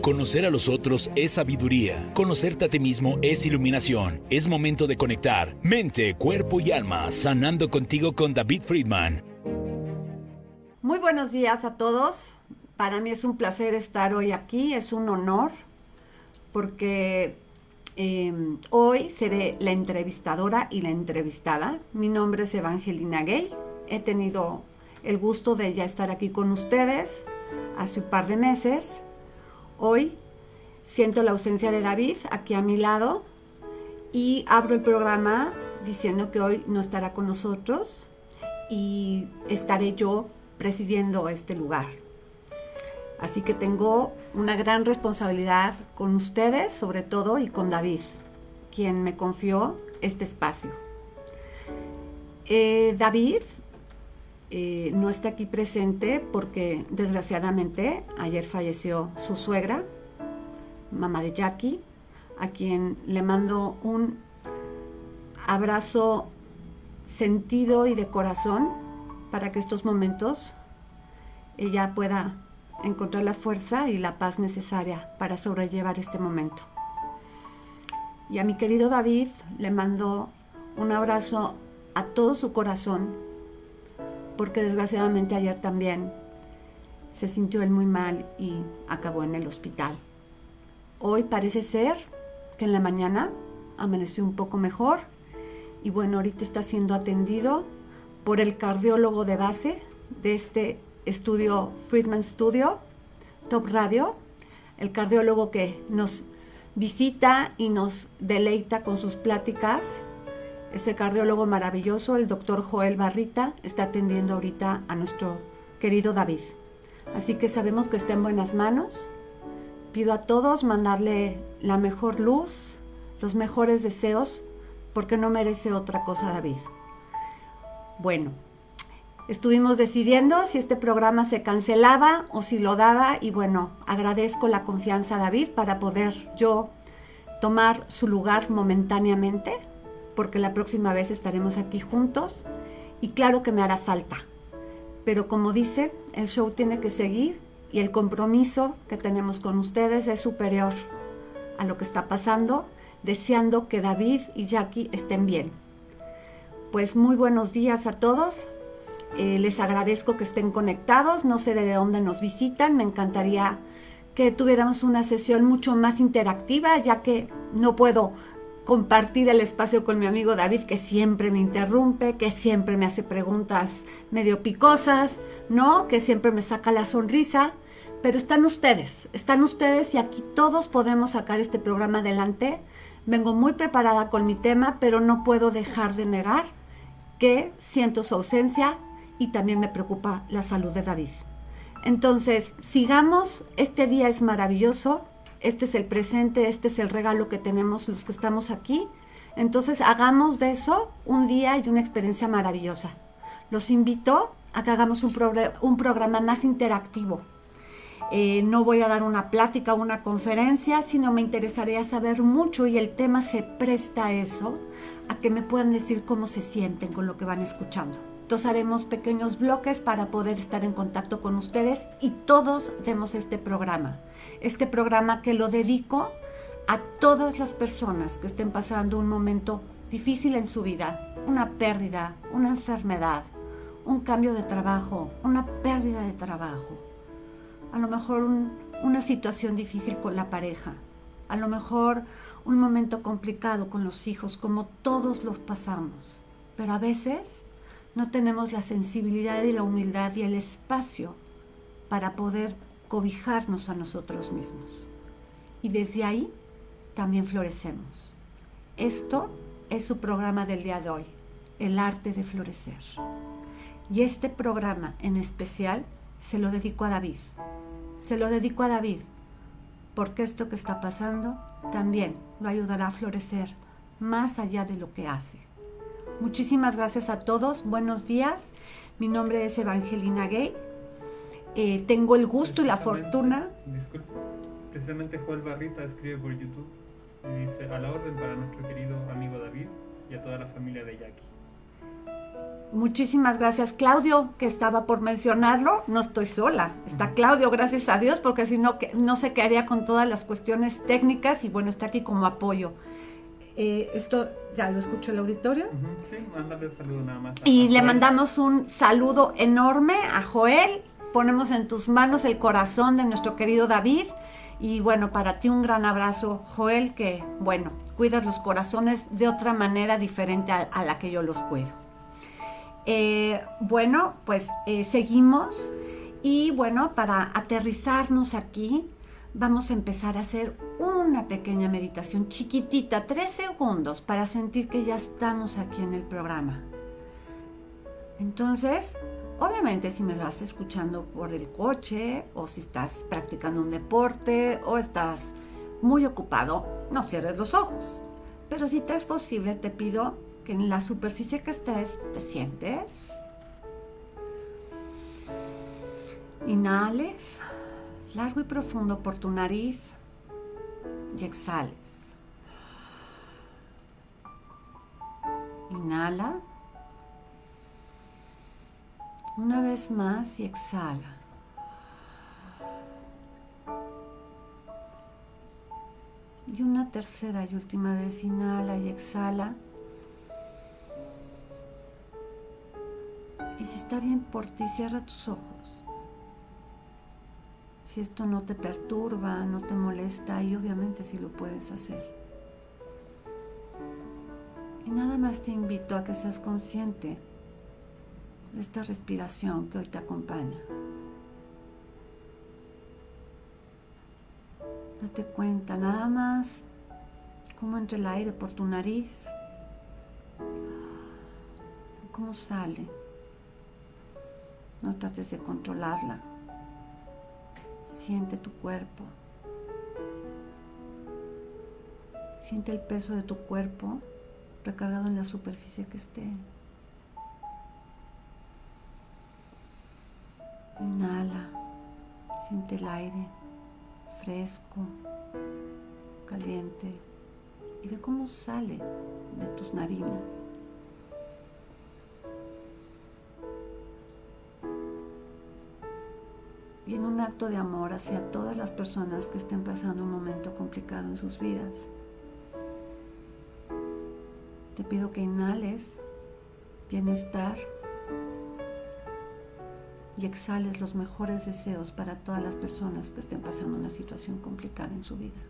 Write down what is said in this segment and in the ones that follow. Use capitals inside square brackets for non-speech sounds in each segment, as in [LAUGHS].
Conocer a los otros es sabiduría. Conocerte a ti mismo es iluminación. Es momento de conectar mente, cuerpo y alma, sanando contigo con David Friedman. Muy buenos días a todos. Para mí es un placer estar hoy aquí, es un honor, porque em, hoy seré la entrevistadora y la entrevistada. Mi nombre es Evangelina Gay. He tenido el gusto de ya estar aquí con ustedes hace un par de meses Hoy siento la ausencia de David aquí a mi lado y abro el programa diciendo que hoy no estará con nosotros y estaré yo presidiendo este lugar. Así que tengo una gran responsabilidad con ustedes, sobre todo, y con David, quien me confió este espacio. Eh, David eh, no está aquí presente porque desgraciadamente ayer falleció su suegra, mamá de Jackie, a quien le mando un abrazo sentido y de corazón para que estos momentos ella pueda encontrar la fuerza y la paz necesaria para sobrellevar este momento. Y a mi querido David le mando un abrazo a todo su corazón porque desgraciadamente ayer también se sintió él muy mal y acabó en el hospital. Hoy parece ser que en la mañana amaneció un poco mejor y bueno, ahorita está siendo atendido por el cardiólogo de base de este estudio, Friedman Studio, Top Radio, el cardiólogo que nos visita y nos deleita con sus pláticas ese cardiólogo maravilloso, el doctor Joel Barrita, está atendiendo ahorita a nuestro querido David. Así que sabemos que está en buenas manos. Pido a todos mandarle la mejor luz, los mejores deseos, porque no merece otra cosa David. Bueno, estuvimos decidiendo si este programa se cancelaba o si lo daba y bueno, agradezco la confianza a David para poder yo tomar su lugar momentáneamente porque la próxima vez estaremos aquí juntos y claro que me hará falta. Pero como dice, el show tiene que seguir y el compromiso que tenemos con ustedes es superior a lo que está pasando, deseando que David y Jackie estén bien. Pues muy buenos días a todos. Eh, les agradezco que estén conectados. No sé de dónde nos visitan. Me encantaría que tuviéramos una sesión mucho más interactiva, ya que no puedo compartir el espacio con mi amigo David, que siempre me interrumpe, que siempre me hace preguntas medio picosas, ¿no? Que siempre me saca la sonrisa. Pero están ustedes, están ustedes y aquí todos podemos sacar este programa adelante. Vengo muy preparada con mi tema, pero no puedo dejar de negar que siento su ausencia y también me preocupa la salud de David. Entonces, sigamos, este día es maravilloso, este es el presente, este es el regalo que tenemos los que estamos aquí. Entonces hagamos de eso un día y una experiencia maravillosa. Los invito a que hagamos un, programa más interactivo. Eh, no voy a dar una plática o una conferencia, sino me interesaría saber mucho y el tema se presta a eso, a que me puedan decir cómo se sienten con lo que van escuchando. Haremos pequeños bloques para poder estar en contacto con ustedes y todos demos este programa. Este programa que lo dedico a todas las personas que estén pasando un momento difícil en su vida, una pérdida, una enfermedad, un cambio de trabajo, una pérdida de trabajo, a lo mejor una situación difícil con la pareja, a lo mejor un momento complicado con los hijos, como todos los pasamos, pero a veces no tenemos la sensibilidad y la humildad y el espacio para poder cobijarnos a nosotros mismos. Y desde ahí también florecemos. Esto es su programa del día de hoy, el arte de florecer. Y este programa en especial se lo dedico a David. Se lo dedico a David porque esto que está pasando también lo ayudará a florecer más allá de lo que hace. Muchísimas gracias a todos, buenos días. Mi nombre es Evangelina Gay eh, tengo el gusto y la fortuna. Disculpe, precisamente Joel Barrita escribe por YouTube y dice: A la orden para nuestro querido amigo David y a toda la familia de Jackie. Muchísimas gracias, Claudio, que estaba por mencionarlo. No estoy sola, está Claudio, gracias a Dios, porque si no, no sé qué haría con todas las cuestiones técnicas y bueno, está aquí como apoyo. Eh, esto ya lo escucho el auditorio. Sí, mándale un saludo nada más. Y le mandamos un saludo enorme a Joel. Ponemos en tus manos el corazón de nuestro querido David. Y bueno, para ti un gran abrazo, Joel, que bueno, cuidas los corazones de otra manera diferente a la que yo los cuido. Eh, bueno, pues eh, seguimos y bueno, para aterrizarnos aquí, vamos a empezar a hacer una pequeña meditación chiquitita, tres segundos, para sentir que ya estamos aquí en el programa. Entonces, obviamente si me vas escuchando por el coche o si estás practicando un deporte o estás muy ocupado, no cierres los ojos. Pero si te es posible, te pido que en la superficie que estés te sientes. Inhales largo y profundo por tu nariz y exhales. Inhala. Una vez más y exhala. Y una tercera y última vez inhala y exhala. Y si está bien por ti, cierra tus ojos. Si esto no te perturba, no te molesta, y obviamente si lo puedes hacer. Y nada más te invito a que seas consciente de esta respiración que hoy te acompaña. Date cuenta nada más cómo entra el aire por tu nariz, cómo sale. No trates de controlarla. Siente tu cuerpo. Siente el peso de tu cuerpo recargado en la superficie que esté. Inhala. Siente el aire fresco, caliente y ve cómo sale de tus narinas. Y en un acto de amor hacia todas las personas que estén pasando un momento complicado en sus vidas. Te pido que inhales bienestar y exhales los mejores deseos para todas las personas que estén pasando una situación complicada en su vida.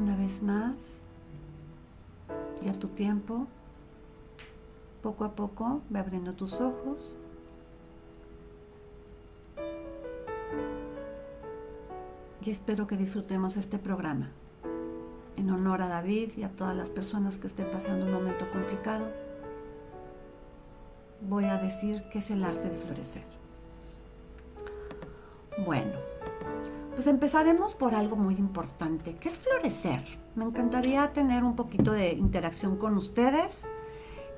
Una vez más, y a tu tiempo, poco a poco ve abriendo tus ojos. Y espero que disfrutemos este programa. En honor a David y a todas las personas que estén pasando un momento complicado, voy a decir que es el arte de florecer. Bueno, pues empezaremos por algo muy importante, que es florecer. Me encantaría tener un poquito de interacción con ustedes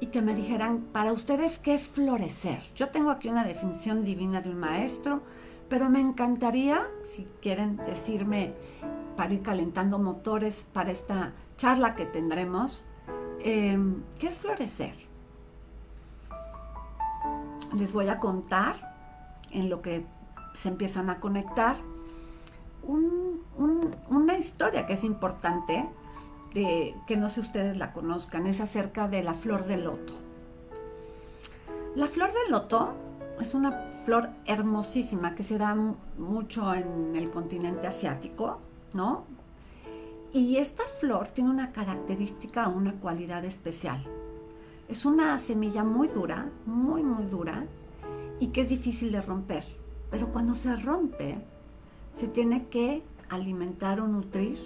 y que me dijeran, para ustedes, ¿qué es florecer? Yo tengo aquí una definición divina de un maestro, pero me encantaría, si quieren decirme, para ir calentando motores para esta charla que tendremos, em, ¿qué es florecer? Les voy a contar, en lo que se empiezan a conectar, una historia que es importante que no sé ustedes la conozcan, es acerca de la flor de loto. La flor de loto es una flor hermosísima que se da mucho en el continente asiático, ¿no? Y esta flor tiene una característica, una cualidad especial. Es una semilla muy dura, muy, muy dura, y que es difícil de romper. Pero cuando se rompe, se tiene que alimentar o nutrir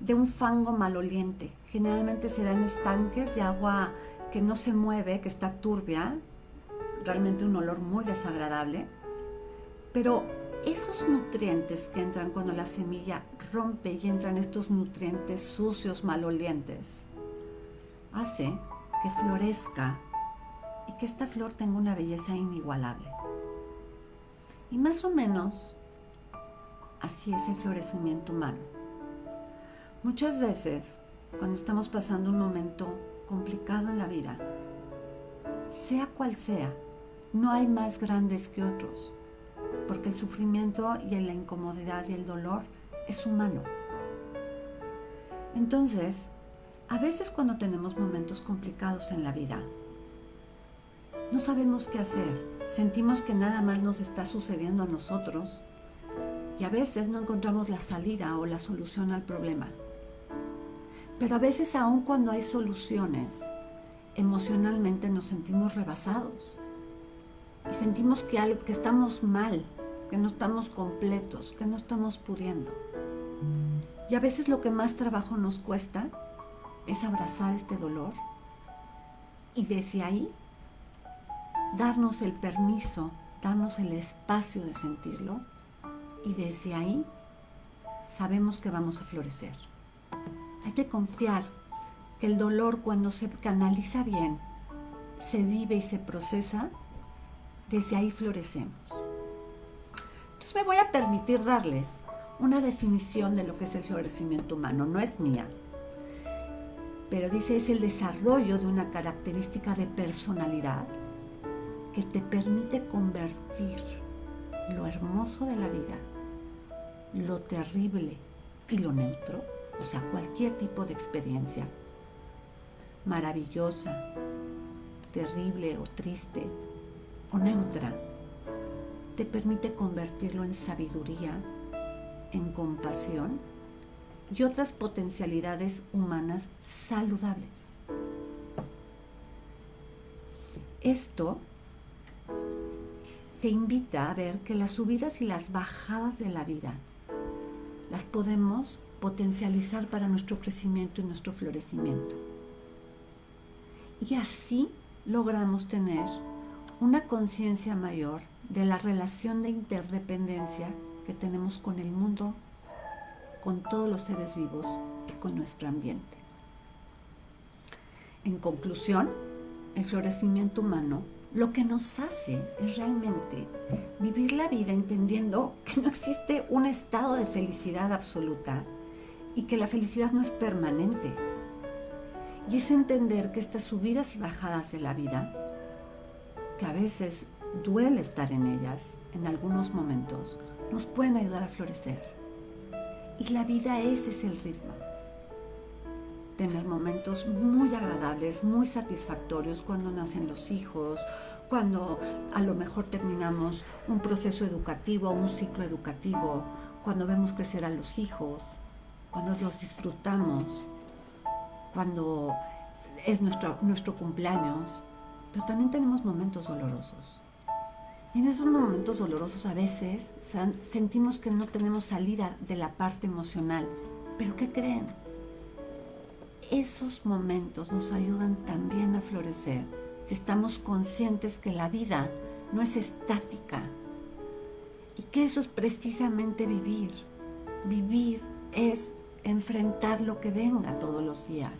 de un fango maloliente. Generalmente se da en estanques de agua que no se mueve, que está turbia, realmente un olor muy desagradable. Pero esos nutrientes que entran cuando la semilla rompe y entran estos nutrientes sucios, malolientes, hace que florezca y que esta flor tenga una belleza inigualable. Y más o menos así es el florecimiento humano. Muchas veces cuando estamos pasando un momento complicado en la vida, sea cual sea, no hay más grandes que otros, porque el sufrimiento y la incomodidad y el dolor es humano. Entonces, a veces cuando tenemos momentos complicados en la vida, no sabemos qué hacer, sentimos que nada más nos está sucediendo a nosotros y a veces no encontramos la salida o la solución al problema. Pero a veces aun cuando hay soluciones, emocionalmente nos sentimos rebasados y sentimos que, algo, que estamos mal, que no estamos completos, que no estamos pudiendo. Y a veces lo que más trabajo nos cuesta es abrazar este dolor y desde ahí darnos el permiso, darnos el espacio de sentirlo y desde ahí sabemos que vamos a florecer. Hay que confiar que el dolor cuando se canaliza bien, se vive y se procesa, desde ahí florecemos. Entonces me voy a permitir darles una definición de lo que es el florecimiento humano. No es mía, pero dice es el desarrollo de una característica de personalidad que te permite convertir lo hermoso de la vida, lo terrible y lo neutro, o sea, cualquier tipo de experiencia, maravillosa, terrible o triste o neutra, te permite convertirlo en sabiduría, en compasión y otras potencialidades humanas saludables. Esto te invita a ver que las subidas y las bajadas de la vida las podemos potencializar para nuestro crecimiento y nuestro florecimiento. Y así logramos tener una conciencia mayor de la relación de interdependencia que tenemos con el mundo, con todos los seres vivos y con nuestro ambiente. En conclusión, el florecimiento humano lo que nos hace es realmente vivir la vida entendiendo que no existe un estado de felicidad absoluta y que la felicidad no es permanente. Y es entender que estas subidas y bajadas de la vida, que a veces duele estar en ellas en algunos momentos, nos pueden ayudar a florecer. Y la vida ese es el ritmo tener momentos muy agradables, muy satisfactorios cuando nacen los hijos, cuando a lo mejor terminamos un proceso educativo, un ciclo educativo, cuando vemos crecer a los hijos, cuando los disfrutamos, cuando es nuestro, nuestro cumpleaños, pero también tenemos momentos dolorosos. Y en esos momentos dolorosos a veces sentimos que no tenemos salida de la parte emocional. Pero ¿qué creen? esos momentos nos ayudan también a florecer si estamos conscientes que la vida no es estática y que eso es precisamente vivir. Vivir es enfrentar lo que venga todos los días.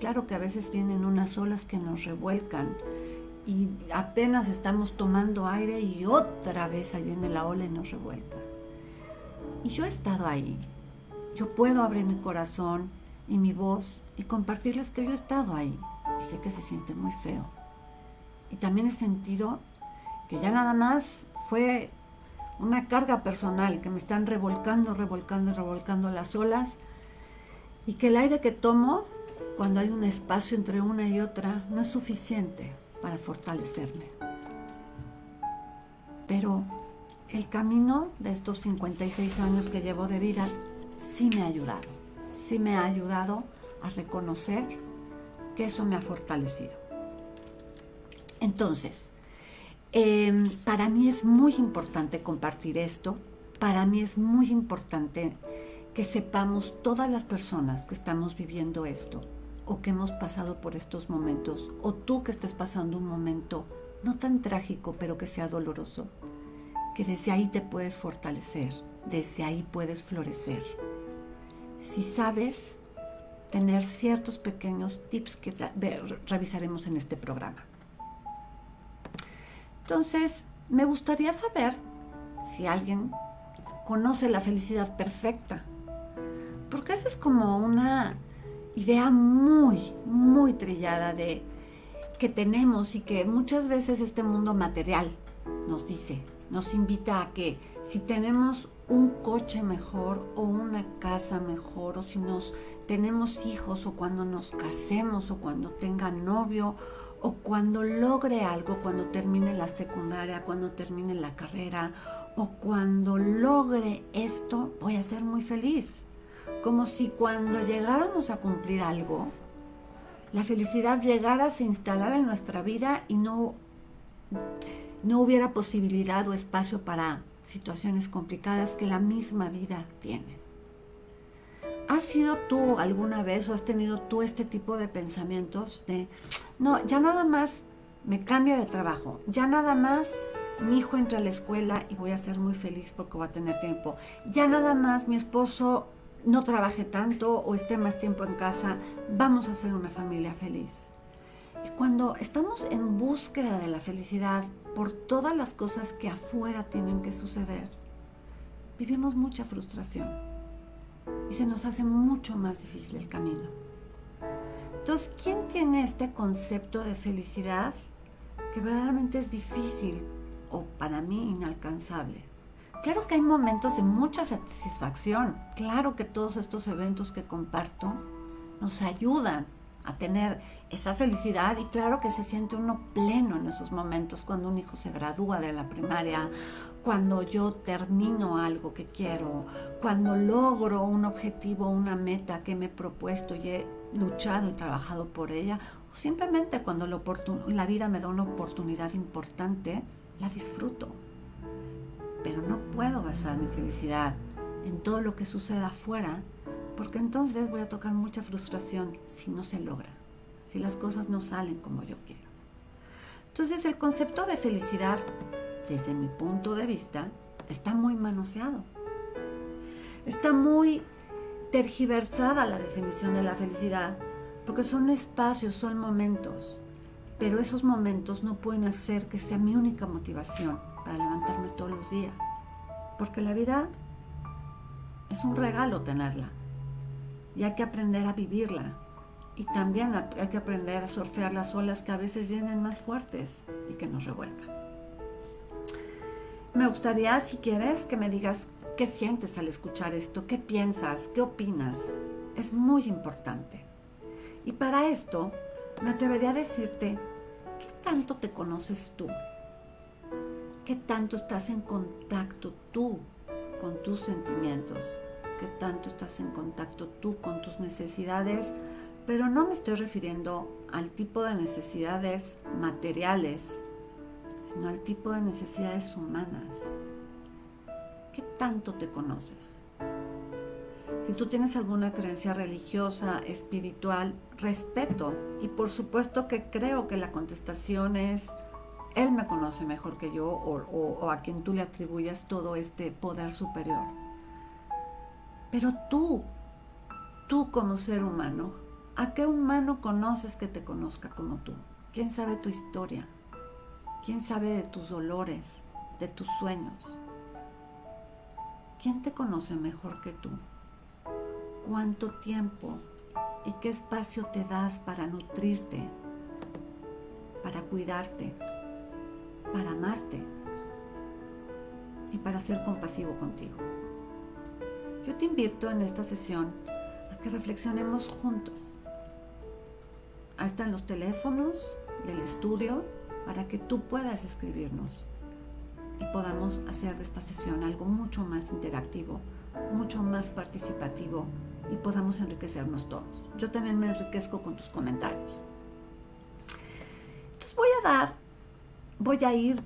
Claro que a veces vienen unas olas que nos revuelcan y apenas estamos tomando aire y otra vez ahí viene la ola y nos revuelca. Y yo he estado ahí. Yo puedo abrir mi corazón y mi voz y compartirles que yo he estado ahí y sé que se siente muy feo. Y también he sentido que ya nada más fue una carga personal, que me están revolcando, revolcando y revolcando las olas y que el aire que tomo cuando hay un espacio entre una y otra no es suficiente para fortalecerme. Pero el camino de estos 56 años que llevo de vida sí me ha ayudado, sí me ha ayudado a reconocer que eso me ha fortalecido. Entonces, em, para mí es muy importante compartir esto, para mí es muy importante que sepamos todas las personas que estamos viviendo esto o que hemos pasado por estos momentos, o tú que estés pasando un momento no tan trágico, pero que sea doloroso, que desde ahí te puedes fortalecer, desde ahí puedes florecer. Si sabes tener ciertos pequeños tips que revisaremos en este programa. Entonces, me gustaría saber si alguien conoce la felicidad perfecta, porque esa es como una idea muy, muy trillada de que tenemos y que muchas veces este mundo material nos dice, nos invita a que si tenemos un coche mejor o una casa mejor o si nos tenemos hijos o cuando nos casemos o cuando tenga novio o cuando logre algo, cuando termine la secundaria, cuando termine la carrera o cuando logre esto, voy a ser muy feliz. Como si cuando llegáramos a cumplir algo, la felicidad llegara a se instalar en nuestra vida y no, no hubiera posibilidad o espacio para situaciones complicadas que la misma vida tiene. ¿Has sido tú alguna vez o has tenido tú este tipo de pensamientos de, no, ya nada más me cambia de trabajo, ya nada más mi hijo entra a la escuela y voy a ser muy feliz porque va a tener tiempo, ya nada más mi esposo no trabaje tanto o esté más tiempo en casa, vamos a ser una familia feliz. Y cuando estamos en búsqueda de la felicidad por todas las cosas que afuera tienen que suceder, vivimos mucha frustración y se nos hace mucho más difícil el camino. Entonces, ¿quién tiene este concepto de felicidad que verdaderamente es difícil o para mí inalcanzable? Claro que hay momentos de mucha satisfacción, claro que todos estos eventos que comparto nos ayudan a tener esa felicidad y claro que se siente uno pleno en esos momentos cuando un hijo se gradúa de la primaria, cuando yo termino algo que quiero, cuando logro un objetivo, una meta que me he propuesto y he luchado y trabajado por ella, o simplemente cuando la vida me da una oportunidad importante, la disfruto. Pero no puedo basar mi felicidad en todo lo que suceda afuera, porque entonces voy a tocar mucha frustración si no se logra si las cosas no salen como yo quiero. Entonces el concepto de felicidad, desde mi punto de vista, está muy manoseado. Está muy tergiversada la definición de la felicidad, porque son espacios, son momentos, pero esos momentos no pueden hacer que sea mi única motivación para levantarme todos los días, porque la vida es un regalo tenerla y hay que aprender a vivirla y también hay que aprender a surfear las olas que a veces vienen más fuertes y que nos revuelcan. Me gustaría, si quieres, que me digas qué sientes al escuchar esto, qué piensas, qué opinas. Es muy importante. Y para esto, me atrevería a decirte, ¿qué tanto te conoces tú? ¿Qué tanto estás en contacto tú con tus sentimientos? ¿Qué tanto estás en contacto tú con tus necesidades? Pero no me estoy refiriendo al tipo de necesidades materiales, sino al tipo de necesidades humanas. ¿Qué tanto te conoces? Si tú tienes alguna creencia religiosa, espiritual, respeto. Y por supuesto que creo que la contestación es, Él me conoce mejor que yo o, a quien tú le atribuyas todo este poder superior. Pero tú, tú como ser humano, ¿A qué humano conoces que te conozca como tú? ¿Quién sabe tu historia? ¿Quién sabe de tus dolores, de tus sueños? ¿Quién te conoce mejor que tú? ¿Cuánto tiempo y qué espacio te das para nutrirte, para cuidarte, para amarte y para ser compasivo contigo? Yo te invito en esta sesión a que reflexionemos juntos Ahí están los teléfonos del estudio para que tú puedas escribirnos y podamos hacer de esta sesión algo mucho más interactivo, mucho más participativo y podamos enriquecernos todos. Yo también me enriquezco con tus comentarios. Entonces voy a dar, voy a ir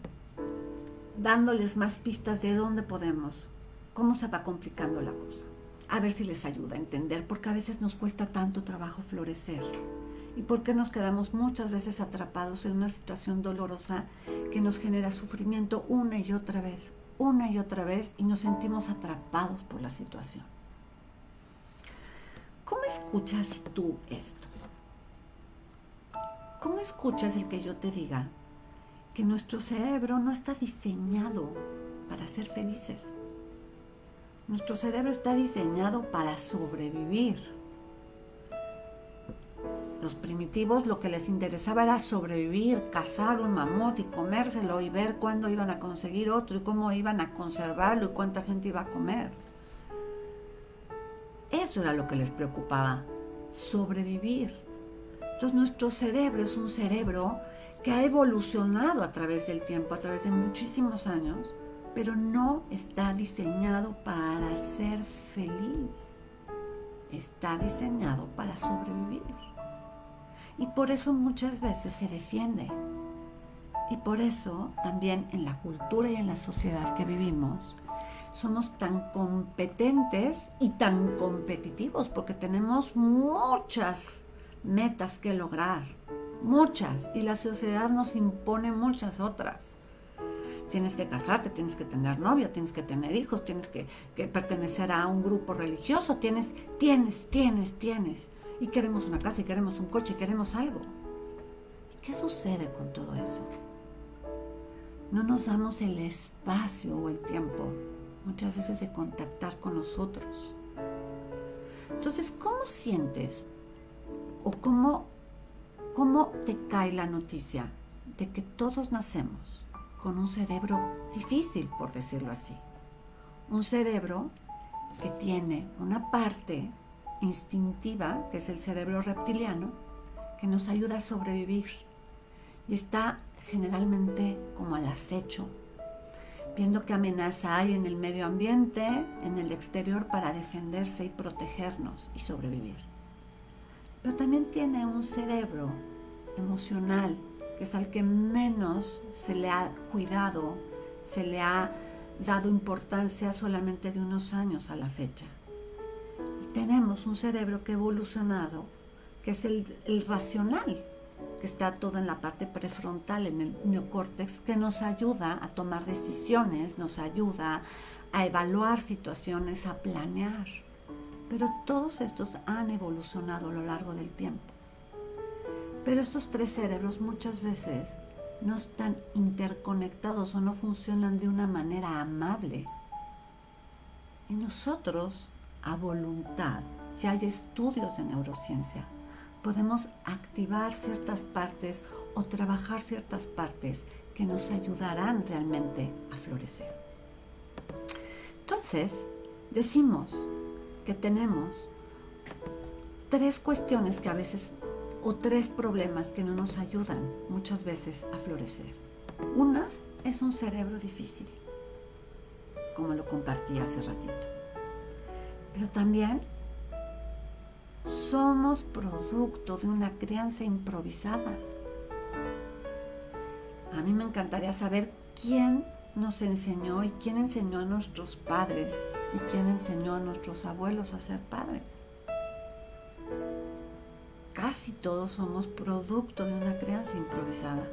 dándoles más pistas de dónde podemos, cómo se va complicando la cosa. A ver si les ayuda a entender, porque a veces nos cuesta tanto trabajo florecer y por qué nos quedamos muchas veces atrapados en una situación dolorosa que nos genera sufrimiento una y otra vez, una y otra vez y nos sentimos atrapados por la situación. ¿Cómo escuchas tú esto? ¿Cómo escuchas el que yo te diga que nuestro cerebro no está diseñado para ser felices? Nuestro cerebro está diseñado para sobrevivir Los primitivos lo que les interesaba era sobrevivir, cazar un mamut y comérselo y ver cuándo iban a conseguir otro y cómo iban a conservarlo y cuánta gente iba a comer. Eso era lo que les preocupaba, sobrevivir. Entonces nuestro cerebro es un cerebro que ha evolucionado a través del tiempo, a través de muchísimos años, pero no está diseñado para ser feliz. Está diseñado para sobrevivir. Y por eso muchas veces se defiende. Y por eso también en la cultura y en la sociedad que vivimos, somos tan competentes y tan competitivos porque tenemos muchas metas que lograr, muchas, y la sociedad nos impone muchas otras. Tienes que casarte, tienes que tener novio, tienes que tener hijos, tienes que, que pertenecer a un grupo religioso, tienes, tienes, tienes, tienes. Y queremos una casa, y queremos un coche, y queremos algo. ¿Y qué sucede con todo eso? No nos damos el espacio o el tiempo muchas veces de contactar con nosotros. Entonces, ¿cómo sientes o cómo, cómo te cae la noticia de que todos nacemos con un cerebro difícil, por decirlo así? Un cerebro que tiene una parte instintiva, que es el cerebro reptiliano, que nos ayuda a sobrevivir y está generalmente como al acecho viendo qué amenaza hay en el medio ambiente, en el exterior para defenderse y protegernos y sobrevivir. Pero también tiene un cerebro emocional, que es al que menos se le ha cuidado, se le ha dado importancia solamente de unos años a la fecha. Tenemos un cerebro que ha evolucionado, que es el racional, que está todo en la parte prefrontal, en el neocórtex, que nos ayuda a tomar decisiones, nos ayuda a evaluar situaciones, a planear. Pero todos estos han evolucionado a lo largo del tiempo. Pero estos tres cerebros muchas veces no están interconectados o no funcionan de una manera amable. Y nosotros, a voluntad, ya hay estudios de neurociencia podemos activar ciertas partes o trabajar ciertas partes que nos ayudarán realmente a florecer. Entonces, decimos que tenemos tres cuestiones que a veces, o tres problemas que no nos ayudan muchas veces a florecer. Una es un cerebro difícil, como lo compartí hace ratito. Pero también somos producto de una crianza improvisada. A mí me encantaría saber quién nos enseñó y quién enseñó a nuestros padres y quién enseñó a nuestros abuelos a ser padres. Casi todos somos producto de una crianza improvisada.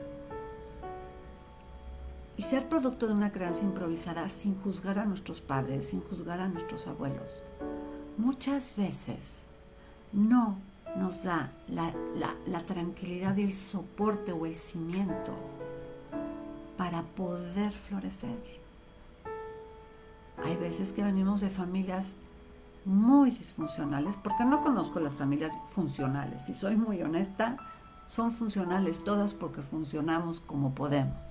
Y ser producto de una crianza improvisada sin juzgar a nuestros padres, sin juzgar a nuestros abuelos, muchas veces no nos da la, tranquilidad y el soporte o el cimiento para poder florecer. Hay veces que venimos de familias muy disfuncionales, porque no conozco las familias funcionales. Si soy muy honesta, son funcionales todas porque funcionamos como podemos.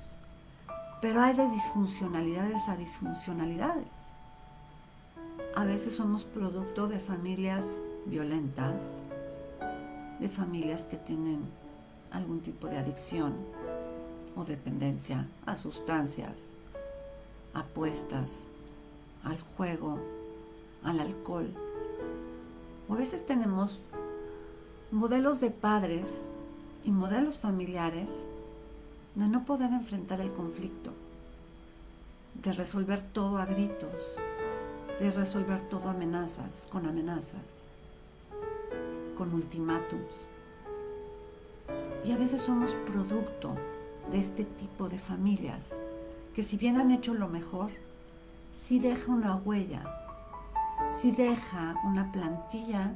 Pero hay de disfuncionalidades a disfuncionalidades. A veces somos producto de familias violentas, de familias que tienen algún tipo de adicción o dependencia a sustancias, apuestas, al juego, al alcohol. O a veces tenemos modelos de padres y modelos familiares de no poder enfrentar el conflicto, de resolver todo a gritos, de resolver todo amenazas, con amenazas con ultimátums. Y a veces somos producto de este tipo de familias que si bien han hecho lo mejor, sí deja una huella, sí deja una plantilla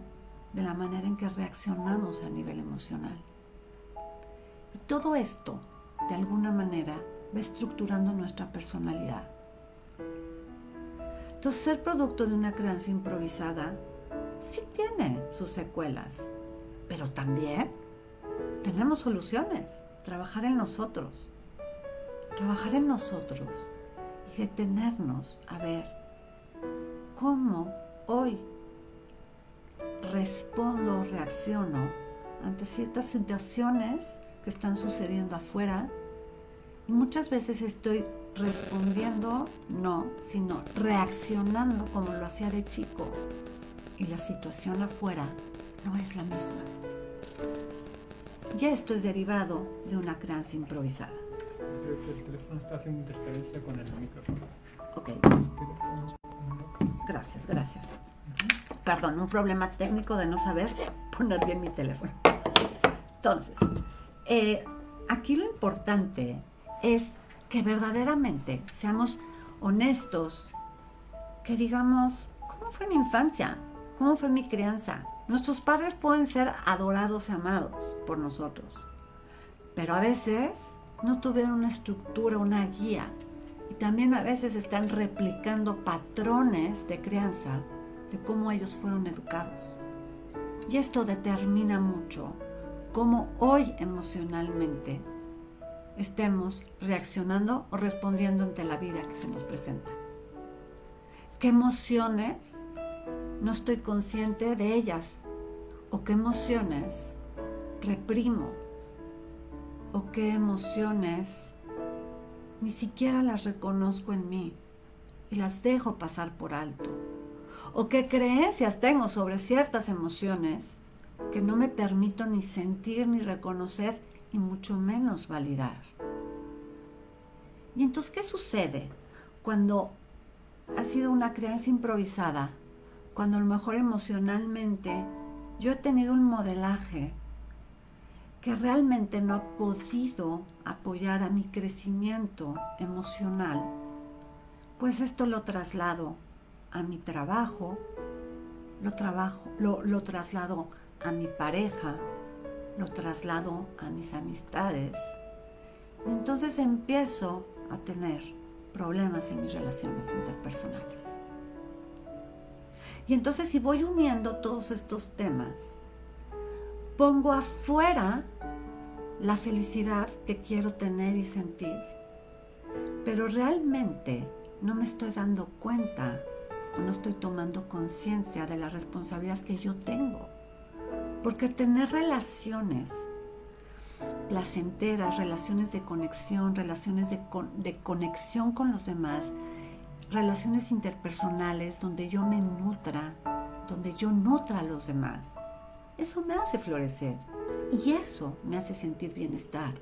de la manera en que reaccionamos a nivel emocional. Y todo esto, de alguna manera, va estructurando nuestra personalidad. Entonces, ser producto de una crianza improvisada sí tiene sus secuelas, pero también tenemos soluciones. Trabajar en nosotros. Trabajar en nosotros y detenernos a ver cómo hoy respondo, reacciono ante ciertas situaciones que están sucediendo afuera y muchas veces estoy respondiendo no, sino reaccionando como lo hacía de chico y la situación afuera no es la misma. Y esto es derivado de una crianza improvisada. Creo que el teléfono está haciendo interferencia con el micrófono. Ok, gracias, gracias. Perdón, un problema técnico de no saber poner bien mi teléfono. Entonces, eh, aquí lo importante es que verdaderamente seamos honestos, que digamos, ¿cómo fue mi infancia? ¿Cómo fue mi crianza? Nuestros padres pueden ser adorados y amados por nosotros, pero a veces no tuvieron una estructura, una guía, y también a veces están replicando patrones de crianza de cómo ellos fueron educados. Y esto determina mucho cómo hoy emocionalmente estemos reaccionando o respondiendo ante la vida que se nos presenta. ¿Qué emociones no estoy consciente de ellas? ¿O qué emociones reprimo? ¿O qué emociones ni siquiera las reconozco en mí y las dejo pasar por alto? ¿O qué creencias tengo sobre ciertas emociones que no me permito ni sentir ni reconocer y mucho menos validar. Y entonces, ¿qué sucede cuando ha sido una crianza improvisada? Cuando a lo mejor emocionalmente yo he tenido un modelaje que realmente no ha podido apoyar a mi crecimiento emocional, pues esto lo traslado a mi trabajo, lo, trabajo, lo, lo traslado a mi pareja, lo traslado a mis amistades. Entonces empiezo a tener problemas en mis relaciones interpersonales. Y entonces si voy uniendo todos estos temas, pongo afuera la felicidad que quiero tener y sentir, pero realmente no me estoy dando cuenta o no estoy tomando conciencia de la responsabilidad que yo tengo porque tener relaciones placenteras, relaciones de conexión, relaciones de, conexión con los demás, relaciones interpersonales donde yo me nutra, donde yo nutra a los demás, eso me hace florecer y eso me hace sentir bienestar.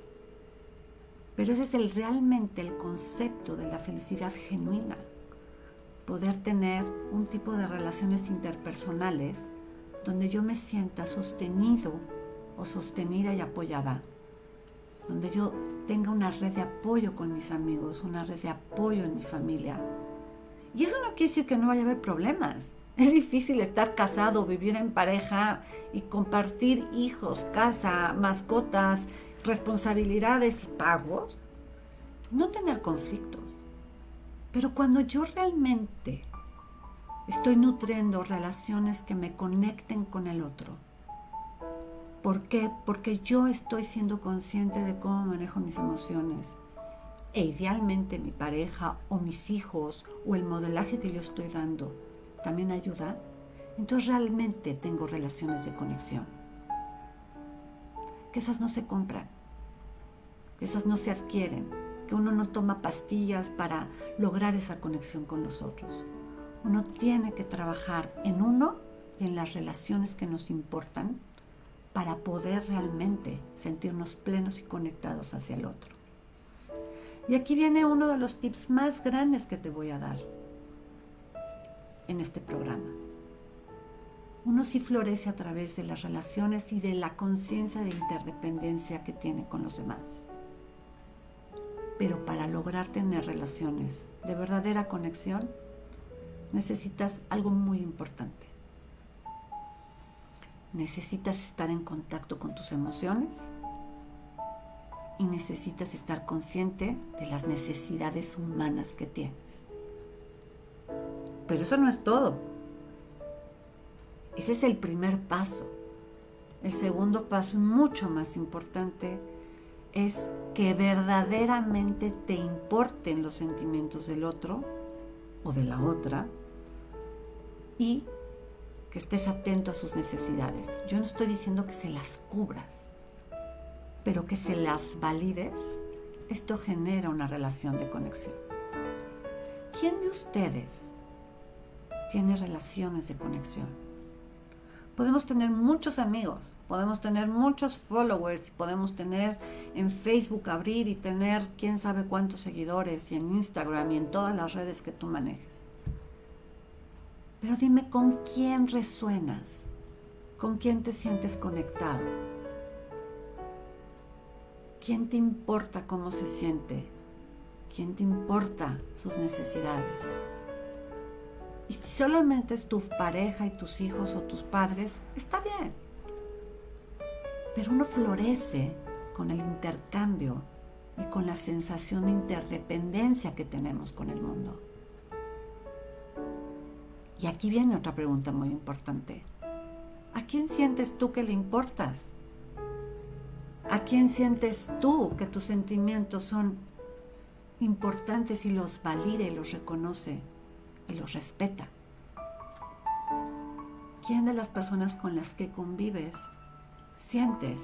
Pero ese es realmente el concepto de la felicidad genuina. Poder tener un tipo de relaciones interpersonales donde yo me sienta sostenido o sostenida y apoyada, donde yo tenga una red de apoyo con mis amigos, una red de apoyo en mi familia. Y eso no quiere decir que no vaya a haber problemas. Es difícil estar casado, vivir en pareja y compartir hijos, casa, mascotas, responsabilidades y pagos. No tener conflictos. Pero cuando yo realmente estoy nutriendo relaciones que me conecten con el otro. ¿Por qué? Porque yo estoy siendo consciente de cómo manejo mis emociones. E idealmente mi pareja o mis hijos o el modelaje que yo estoy dando también ayuda. Entonces realmente tengo relaciones de conexión. Que esas no se compran, que esas no se adquieren, que uno no toma pastillas para lograr esa conexión con los otros. Uno tiene que trabajar en uno y en las relaciones que nos importan para poder realmente sentirnos plenos y conectados hacia el otro. Y aquí viene uno de los tips más grandes que te voy a dar en este programa. Uno sí florece a través de las relaciones y de la conciencia de interdependencia que tiene con los demás. Pero para lograr tener relaciones de verdadera conexión, necesitas algo muy importante. Necesitas estar en contacto con tus emociones y necesitas estar consciente de las necesidades humanas que tienes. Pero eso no es todo. Ese es el primer paso. el segundo paso, mucho más importante, es que verdaderamente te importen los sentimientos del otro o de la otra y que estés atento a sus necesidades. Yo no estoy diciendo que se las cubras, pero que se las valides. Esto genera una relación de conexión. ¿Quién de ustedes tiene relaciones de conexión? Podemos tener muchos amigos, podemos tener muchos followers y podemos tener en Facebook abrir y tener quién sabe cuántos seguidores y en Instagram y en todas las redes que tú manejes. Pero dime con quién resuenas, con quién te sientes conectado, quién te importa cómo se siente, quién te importa sus necesidades. Y si solamente es tu pareja y tus hijos o tus padres, está bien. Pero uno florece con el intercambio y con la sensación de interdependencia que tenemos con el mundo. Y aquí viene otra pregunta muy importante. ¿A quién sientes tú que le importas? ¿A quién sientes tú que tus sentimientos son importantes y los valida y los reconoce y los respeta? ¿Quién de las personas con las que convives sientes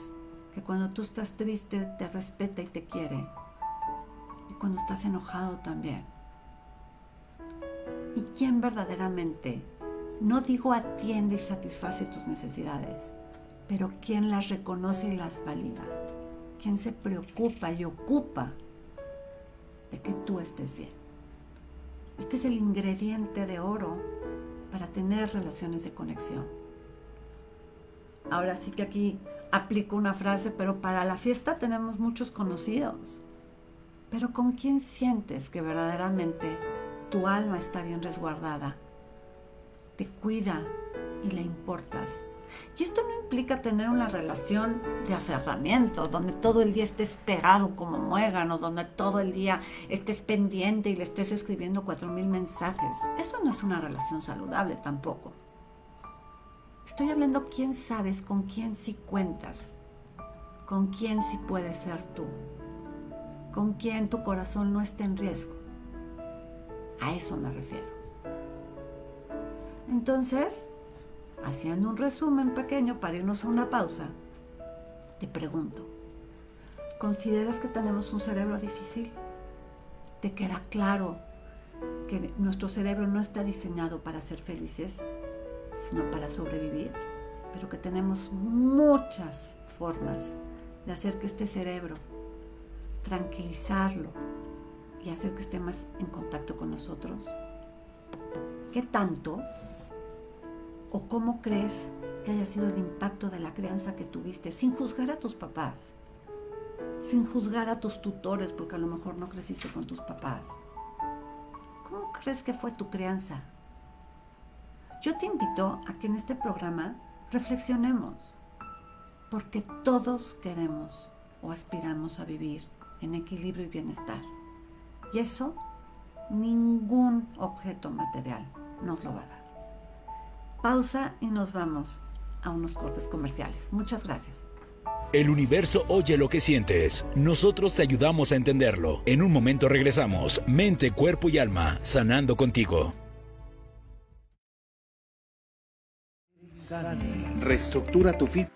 que cuando tú estás triste te respeta y te quiere? Y cuando estás enojado también y quién verdaderamente, no digo atiende y satisface tus necesidades, pero quién las reconoce y las valida, quién se preocupa y ocupa de que tú estés bien. Este es el ingrediente de oro para tener relaciones de conexión. Ahora sí que aquí aplico una frase, pero para la fiesta tenemos muchos conocidos. Pero ¿con quién sientes que verdaderamente tu alma está bien resguardada, te cuida y le importas. Y esto no implica tener una relación de aferramiento, donde todo el día estés pegado como muégano, donde todo el día estés pendiente y le estés escribiendo cuatro mil mensajes. Eso no es una relación saludable tampoco. Estoy hablando quién sabes, con quién sí cuentas, con quién sí puedes ser tú, con quién tu corazón no está en riesgo. A eso me refiero. Entonces, haciendo un resumen pequeño para irnos a una pausa, te pregunto, ¿consideras que tenemos un cerebro difícil? ¿Te queda claro que nuestro cerebro no está diseñado para ser felices, sino para sobrevivir? Pero que tenemos muchas formas de hacer que este cerebro, tranquilizarlo, y hacer que esté más en contacto con nosotros? ¿Qué tanto o cómo crees que haya sido el impacto de la crianza que tuviste sin juzgar a tus papás? Sin juzgar a tus tutores porque a lo mejor no creciste con tus papás. ¿Cómo crees que fue tu crianza? Yo te invito a que en este programa reflexionemos, porque todos queremos o aspiramos a vivir en equilibrio y bienestar. Y eso ningún objeto material nos lo va a dar. Pausa y nos vamos a unos cortes comerciales. Muchas gracias. El universo oye lo que sientes. Nosotros te ayudamos a entenderlo. En un momento regresamos. Mente, cuerpo y alma, sanando contigo. Reestructura tu fibra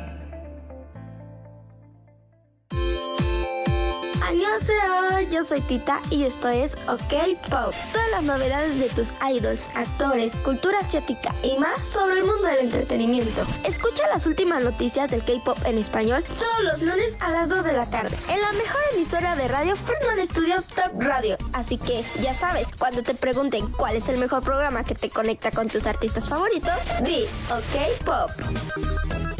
Yo soy Tita y esto es OK Pop. Todas las novedades de tus idols, actores, cultura asiática y más sobre el mundo del entretenimiento. Escucha las últimas noticias del K-Pop en español todos los lunes a las 2 de la tarde en la mejor emisora de radio Frontman Studio Top Radio. Así que ya sabes, cuando te pregunten cuál es el mejor programa que te conecta con tus artistas favoritos, di OK Pop.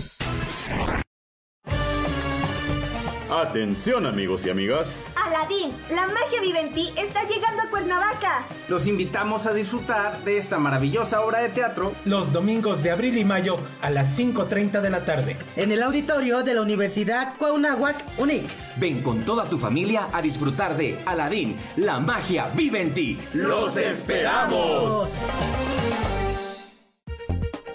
Atención amigos y amigas. Aladín, la magia vive en ti está llegando a Cuernavaca. Los invitamos a disfrutar de esta maravillosa obra de teatro los domingos de abril y mayo a las 5.30 de la tarde. En el auditorio de la Universidad Cuauhnáhuac UNIC. Ven con toda tu familia a disfrutar de Aladín, la magia vive en ti. ¡Los esperamos!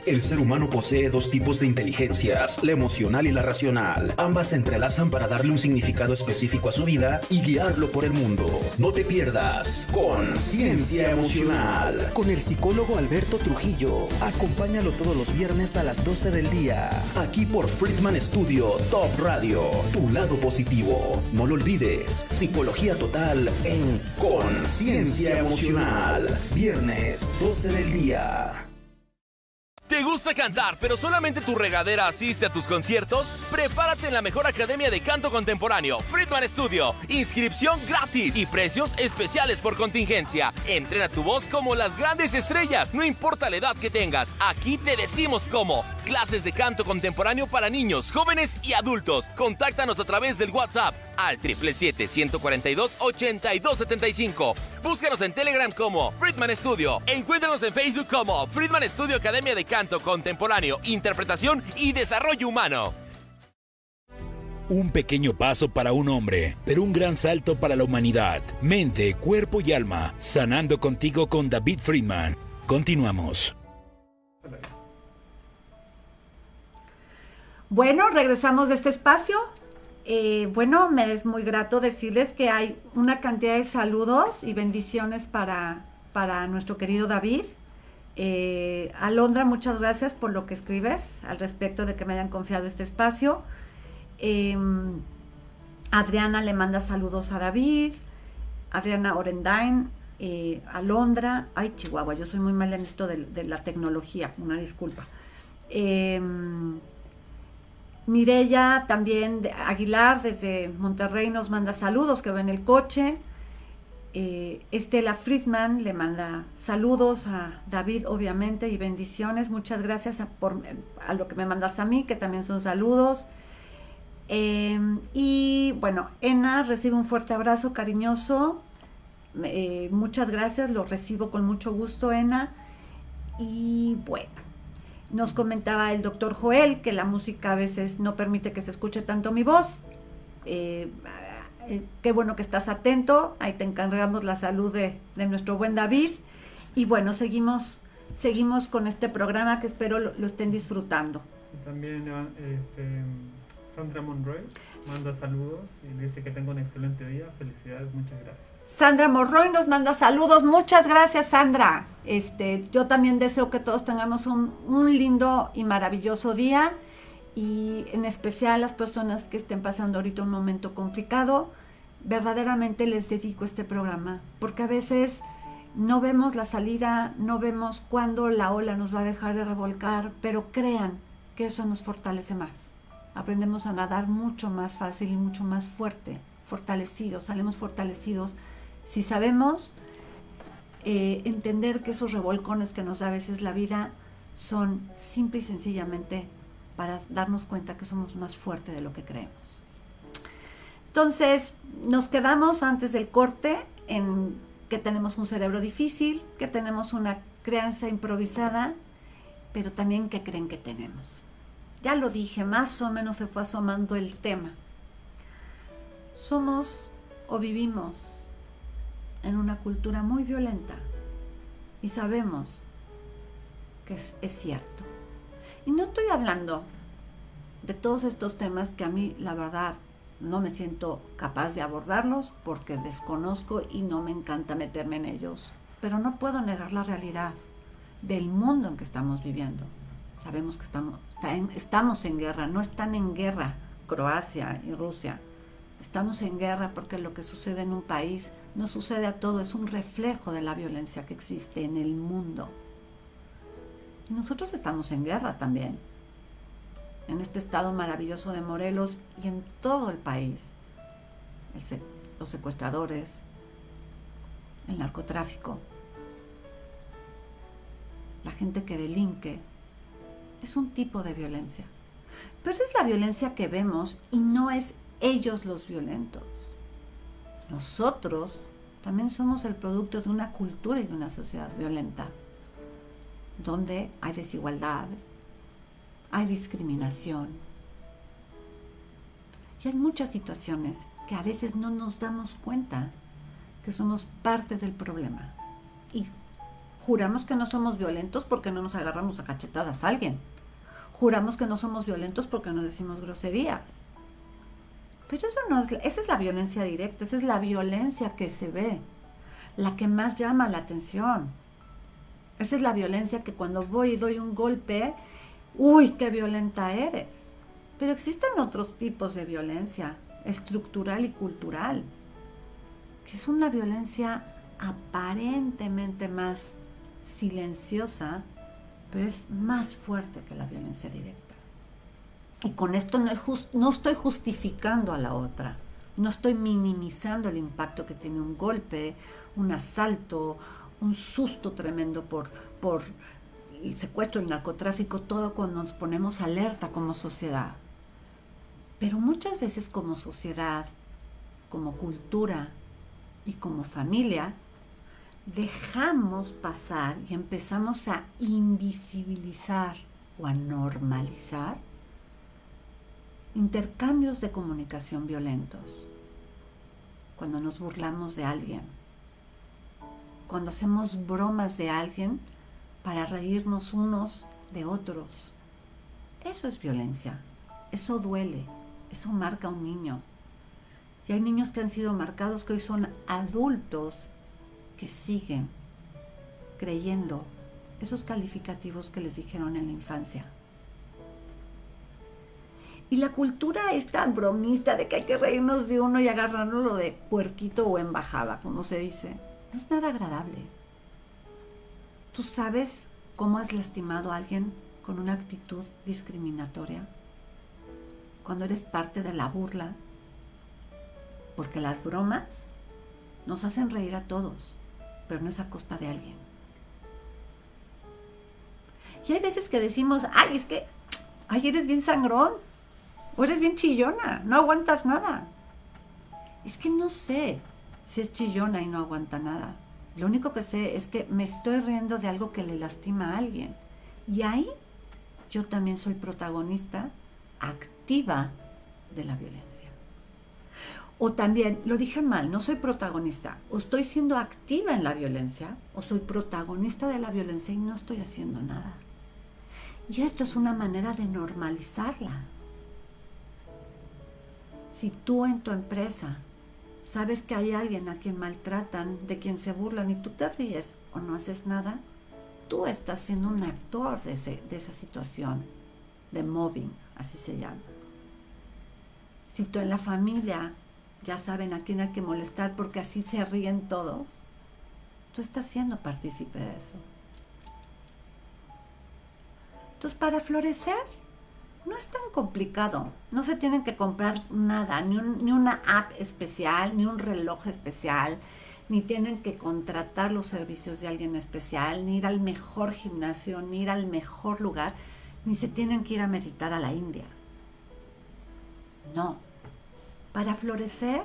El ser humano posee dos tipos de inteligencias, la emocional y la racional. Ambas se entrelazan para darle un significado específico a su vida y guiarlo por el mundo. No te pierdas Conciencia Emocional con el psicólogo Alberto Trujillo. Acompáñalo todos los viernes a las 12 del día, aquí por Friedman Studio Top Radio. Tu lado positivo. No lo olvides. Psicología total en Conciencia Emocional. Viernes 12 del día. ¿Te gusta cantar, pero solamente tu regadera asiste a tus conciertos? Prepárate en la mejor academia de canto contemporáneo, Friedman Studio. Inscripción gratis y precios especiales por contingencia. Entrena tu voz como las grandes estrellas, no importa la edad que tengas. Aquí te decimos cómo. Clases de canto contemporáneo para niños, jóvenes y adultos. Contáctanos a través del WhatsApp al 777-142-8275. Búscanos en Telegram como Friedman Studio. Encuéntranos en Facebook como Friedman Studio Academia de Canto Contemporáneo, Interpretación y Desarrollo Humano. Un pequeño paso para un hombre, pero un gran salto para la humanidad. Mente, cuerpo y alma, sanando contigo con David Friedman. Continuamos. Bueno, regresamos de este espacio. Eh, bueno, me es muy grato decirles que hay una cantidad de saludos y bendiciones para, para nuestro querido David. Eh, Alondra, muchas gracias por lo que escribes al respecto de que me hayan confiado este espacio. Em, Adriana le manda saludos a David. Adriana Orendain, eh, Alondra. Ay, Chihuahua, yo soy muy mala en esto de, la tecnología, una disculpa. Em, Mirella también Aguilar desde Monterrey nos manda saludos que va en el coche. Eh, Estela Friedman le manda saludos a David, obviamente, y bendiciones. Muchas gracias a, por, a lo que me mandas a mí, que también son saludos. Eh, y bueno, Ena recibe un fuerte abrazo cariñoso. Eh, muchas gracias, lo recibo con mucho gusto, Ena. Y bueno, nos comentaba el doctor Joel que la música a veces no permite que se escuche tanto mi voz. Eh, eh, qué bueno que estás atento. Ahí te encargamos la salud de, de, nuestro buen David. Y bueno, seguimos, seguimos con este programa que espero lo, lo estén disfrutando. También este, Sandra Monroy manda saludos y dice que tengo un excelente día. Felicidades, muchas gracias. Sandra Morroy nos manda saludos. Muchas gracias, Sandra. Este, yo también deseo que todos tengamos un, un, lindo y maravilloso día. Y en especial las personas que estén pasando ahorita un momento complicado, verdaderamente les dedico este programa. Porque a veces no vemos la salida, no vemos cuándo la ola nos va a dejar de revolcar, pero crean que eso nos fortalece más. Aprendemos a nadar mucho más fácil y mucho más fuerte, fortalecidos, salimos fortalecidos si sabemos eh, entender que esos revolcones que nos da a veces la vida son simple y sencillamente para darnos cuenta que somos más fuertes de lo que creemos. Entonces, nos quedamos antes del corte en que tenemos un cerebro difícil, que tenemos una crianza improvisada, pero también que creen que tenemos. Ya lo dije, más o menos se fue asomando el tema. Somos o vivimos en una cultura muy violenta y sabemos que es, es, cierto. Y no estoy hablando de todos estos temas que a mí la verdad no me siento capaz de abordarlos porque desconozco y no me encanta meterme en ellos, pero no puedo negar la realidad del mundo en que estamos viviendo. Sabemos que estamos, estamos en guerra, no están en guerra Croacia y Rusia, Estamos en guerra porque lo que sucede en un país no sucede a todo, es un reflejo de la violencia que existe en el mundo. Y nosotros estamos en guerra también, en este estado maravilloso de Morelos y en todo el país. Los secuestradores, el narcotráfico, la gente que delinque, es un tipo de violencia. Pero es la violencia que vemos y no es ellos los violentos. Nosotros también somos el producto de una cultura y de una sociedad violenta, donde hay desigualdad, hay discriminación. Y hay muchas situaciones que a veces no nos damos cuenta que somos parte del problema. Y juramos que no somos violentos porque no nos agarramos a cachetadas a alguien. Juramos que no somos violentos porque no decimos groserías. Pero eso no es, esa es la violencia directa, esa es la violencia que se ve, la que más llama la atención. Esa es la violencia que cuando voy y doy un golpe, uy, qué violenta eres. Pero existen otros tipos de violencia, estructural y cultural, que es una violencia aparentemente más silenciosa, pero es más fuerte que la violencia directa. Y con esto no, no, estoy justificando a la otra, no estoy minimizando el impacto que tiene un golpe, un asalto, un susto tremendo por, por el secuestro, el narcotráfico, todo cuando nos ponemos alerta como sociedad. Pero muchas veces como sociedad, como cultura y como familia, dejamos pasar y empezamos a invisibilizar o a normalizar intercambios de comunicación violentos. Cuando nos burlamos de alguien, cuando hacemos bromas de alguien para reírnos unos de otros. Eso es violencia, eso duele, eso marca a un niño. Y hay niños que han sido marcados que hoy son adultos que siguen creyendo esos calificativos que les dijeron en la infancia. Y la cultura esta bromista de que hay que reírnos de uno y agarrarlo de puerquito o embajada, como se dice, no es nada agradable. ¿Tú sabes cómo has lastimado a alguien con una actitud discriminatoria? Cuando eres parte de la burla. Porque las bromas nos hacen reír a todos, pero no es a costa de alguien. Y hay veces que decimos, ay, es que, ay, eres bien sangrón, o eres bien chillona, no aguantas nada. Es que no sé si es chillona y no aguanta nada. Lo único que sé es que me estoy riendo de algo que le lastima a alguien. Y ahí yo también soy protagonista activa de la violencia. O también, lo dije mal, no soy protagonista. O estoy siendo activa en la violencia, o soy protagonista de la violencia y no estoy haciendo nada. Y esto es una manera de normalizarla. Si tú en tu empresa sabes que hay alguien a quien maltratan, de quien se burlan y tú te ríes o no haces nada, tú estás siendo un actor de, esa situación de mobbing, así se llama. Si tú en la familia ya saben a quién hay que molestar porque así se ríen todos, tú estás siendo partícipe de eso. Entonces, para florecer, no es tan complicado. No se tienen que comprar nada, ni, ni, una app especial, ni un reloj especial, ni tienen que contratar los servicios de alguien especial, ni ir al mejor gimnasio, ni ir al mejor lugar, ni se tienen que ir a meditar a la India. No. Para florecer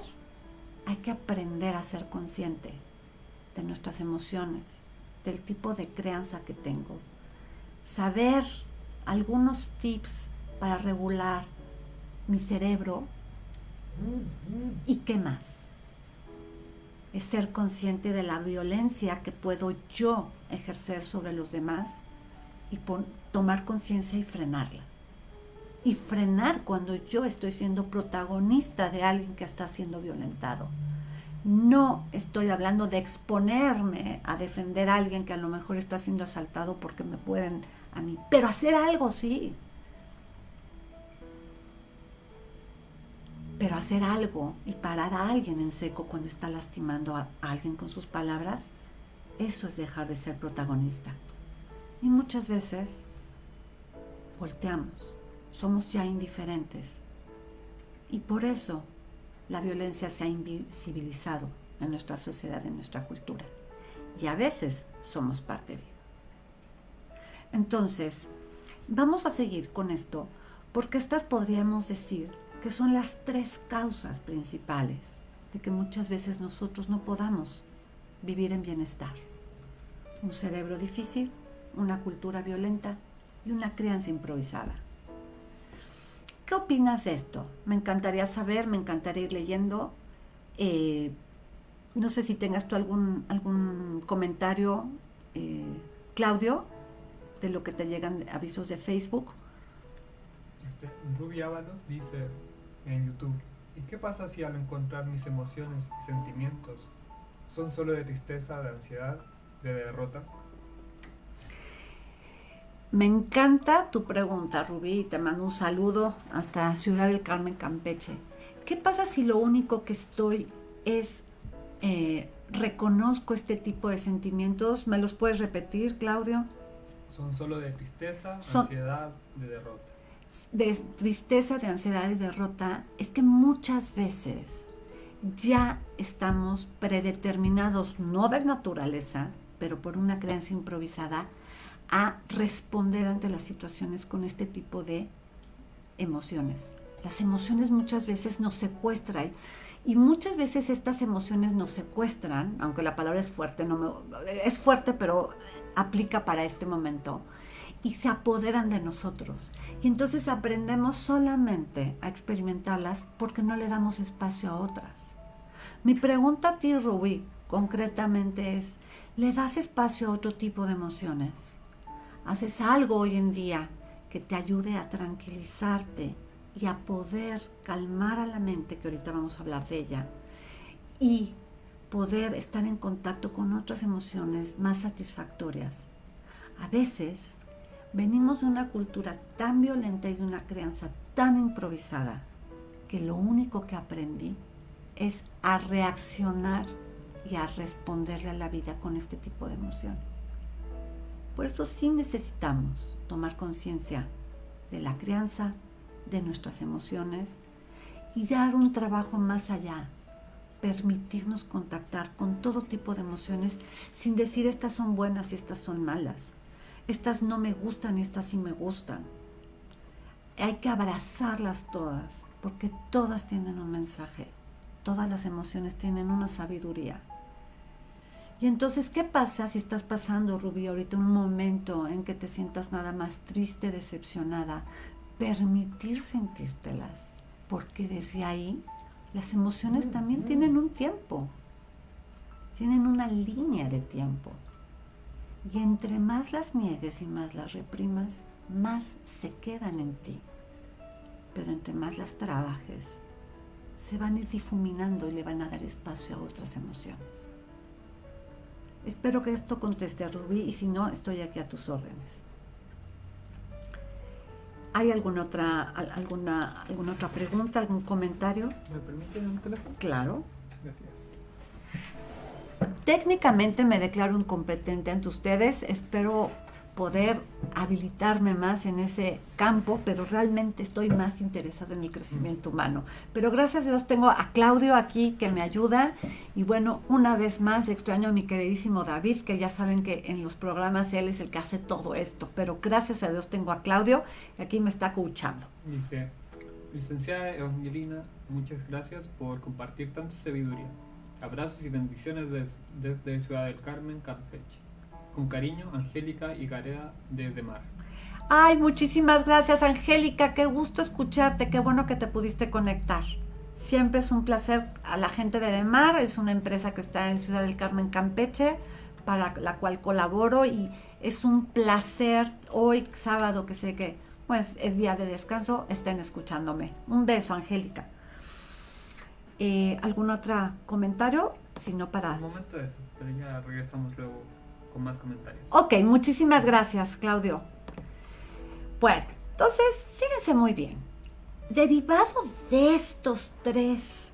hay que aprender a ser consciente de nuestras emociones, del tipo de crianza que tengo, saber algunos tips para regular mi cerebro. ¿Y qué más? Es ser consciente de la violencia que puedo yo ejercer sobre los demás y tomar conciencia y frenarla. Y frenar cuando yo estoy siendo protagonista de alguien que está siendo violentado. No estoy hablando de exponerme a defender a alguien que a lo mejor está siendo asaltado porque me pueden a mí, pero hacer algo sí. Pero hacer algo y parar a alguien en seco cuando está lastimando a alguien con sus palabras, eso es dejar de ser protagonista. Y muchas veces volteamos, somos ya indiferentes. Y por eso la violencia se ha invisibilizado en nuestra sociedad, en nuestra cultura. Y a veces somos parte de. Entonces, vamos a seguir con esto, porque estas podríamos decir que son las tres causas principales de que muchas veces nosotros no podamos vivir en bienestar. Un cerebro difícil, una cultura violenta y una crianza improvisada. ¿Qué opinas de esto? Me encantaría saber, me encantaría ir leyendo. Eh, no sé si tengas tú algún, algún comentario, eh, Claudio, de lo que te llegan avisos de Facebook. Este, Ruby Ábalos dice en YouTube, ¿y qué pasa si al encontrar mis emociones y sentimientos son solo de tristeza, de ansiedad, de derrota? Me encanta tu pregunta, Rubí, y te mando un saludo hasta Ciudad del Carmen, Campeche. ¿Qué pasa si lo único que estoy es eh, reconozco este tipo de sentimientos? ¿Me los puedes repetir, Claudio? Son solo de tristeza, ansiedad, de derrota. De tristeza, de ansiedad y derrota. Es que muchas veces ya estamos predeterminados, no de naturaleza, pero por una creencia improvisada, a responder ante las situaciones con este tipo de emociones. Las emociones muchas veces nos secuestran y muchas veces estas emociones nos secuestran, aunque la palabra es fuerte, no es fuerte, pero aplica para este momento, y se apoderan de nosotros. Y entonces aprendemos solamente a experimentarlas porque no le damos espacio a otras. Mi pregunta a ti, Rubí, concretamente es, ¿le das espacio a otro tipo de emociones? haces algo hoy en día que te ayude a tranquilizarte y a poder calmar a la mente, que ahorita vamos a hablar de ella, y poder estar en contacto con otras emociones más satisfactorias. A veces venimos de una cultura tan violenta y de una crianza tan improvisada que lo único que aprendí es a reaccionar y a responderle a la vida con este tipo de emociones. Por eso sí necesitamos tomar conciencia de la crianza, de nuestras emociones y dar un trabajo más allá, permitirnos contactar con todo tipo de emociones sin decir estas son buenas y estas son malas, estas no me gustan estas sí me gustan. Hay que abrazarlas todas porque todas tienen un mensaje, todas las emociones tienen una sabiduría. Y entonces, ¿qué pasa si estás pasando, Rubí, ahorita un momento en que te sientas nada más triste, decepcionada? Permitir sentírtelas, porque desde ahí las emociones también tienen un tiempo, tienen una línea de tiempo. Y entre más las niegues y más las reprimas, más se quedan en ti. Pero entre más las trabajes, se van a ir difuminando y le van a dar espacio a otras emociones. Espero que esto conteste a Rubí y si no, estoy aquí a tus órdenes. ¿Hay alguna otra, alguna, alguna otra pregunta, algún comentario? ¿Me permiten un teléfono? Claro. Gracias. Técnicamente me declaro incompetente ante ustedes. Espero poder habilitarme más en ese campo, pero realmente estoy más interesada en el crecimiento humano. Pero gracias a Dios tengo a Claudio aquí que me ayuda y bueno, una vez más extraño a mi queridísimo David, que ya saben que en los programas él es el que hace todo esto, pero gracias a Dios tengo a Claudio y aquí me está coachando. Licenciada Evangelina, muchas gracias por compartir tanta sabiduría. Abrazos y bendiciones desde Ciudad del Carmen, Campeche. Con cariño, Angélica y Gareda de Demar. Ay, muchísimas gracias, Angélica. Qué gusto escucharte. Qué bueno que te pudiste conectar. Siempre es un placer a la gente de Demar. Es una empresa que está en Ciudad del Carmen, Campeche, para la cual colaboro y es un placer hoy, sábado, que sé que pues es día de descanso, estén escuchándome. Un beso, Angélica. Eh, ¿Algún otro comentario? Si no, para... Un momento eso, pero ya regresamos luego con más comentarios. Ok, muchísimas gracias, Claudio. Bueno, entonces, fíjense muy bien. Derivado de estos tres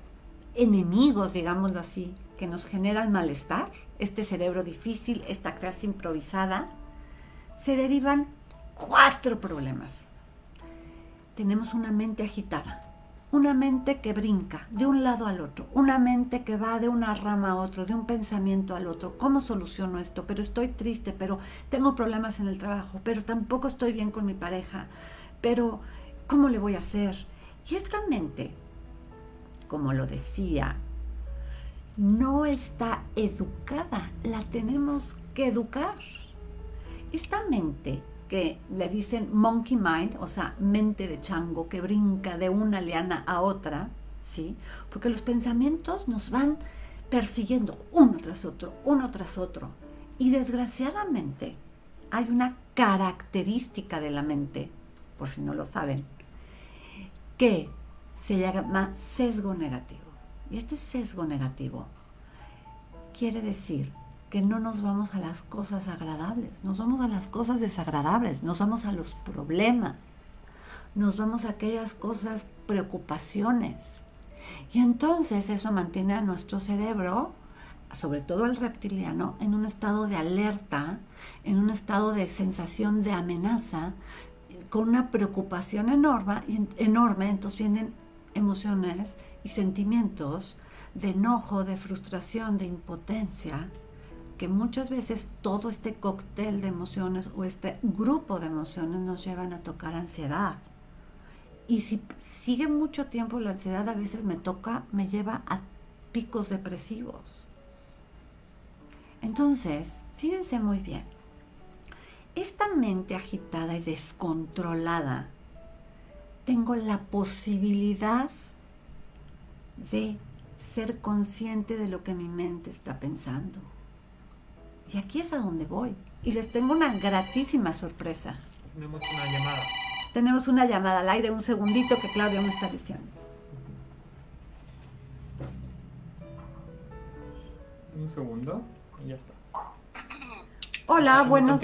enemigos, digámoslo así, que nos generan malestar, este cerebro difícil, esta clase improvisada, se derivan cuatro problemas. Tenemos una mente agitada, una mente que brinca de un lado al otro, una mente que va de una rama a otro, de un pensamiento al otro. ¿Cómo soluciono esto? Pero estoy triste, pero tengo problemas en el trabajo, pero tampoco estoy bien con mi pareja, pero ¿cómo le voy a hacer? Y esta mente, como lo decía, no está educada, la tenemos que educar. Esta mente que le dicen monkey mind, o sea, mente de chango que brinca de una liana a otra, ¿sí? Porque los pensamientos nos van persiguiendo uno tras otro, uno tras otro. Y desgraciadamente hay una característica de la mente, por si no lo saben, que se llama sesgo negativo. Y este sesgo negativo quiere decir que no nos vamos a las cosas agradables, nos vamos a las cosas desagradables, nos vamos a los problemas, nos vamos a aquellas cosas, preocupaciones. Y entonces eso mantiene a nuestro cerebro, sobre todo al reptiliano, en un estado de alerta, en un estado de sensación de amenaza, con una preocupación enorme, enorme entonces vienen emociones y sentimientos de enojo, de frustración, de impotencia, que muchas veces todo este cóctel de emociones o este grupo de emociones nos llevan a tocar ansiedad. Y si sigue mucho tiempo la ansiedad, a veces me toca, me lleva a picos depresivos. Entonces, fíjense muy bien, esta mente agitada y descontrolada, tengo la posibilidad de ser consciente de lo que mi mente está pensando. Y aquí es a donde voy. Y les tengo una gratísima sorpresa. Tenemos una llamada. Tenemos una llamada al aire, un segundito que Claudia me está diciendo. Un segundo y ya está. Hola, buenos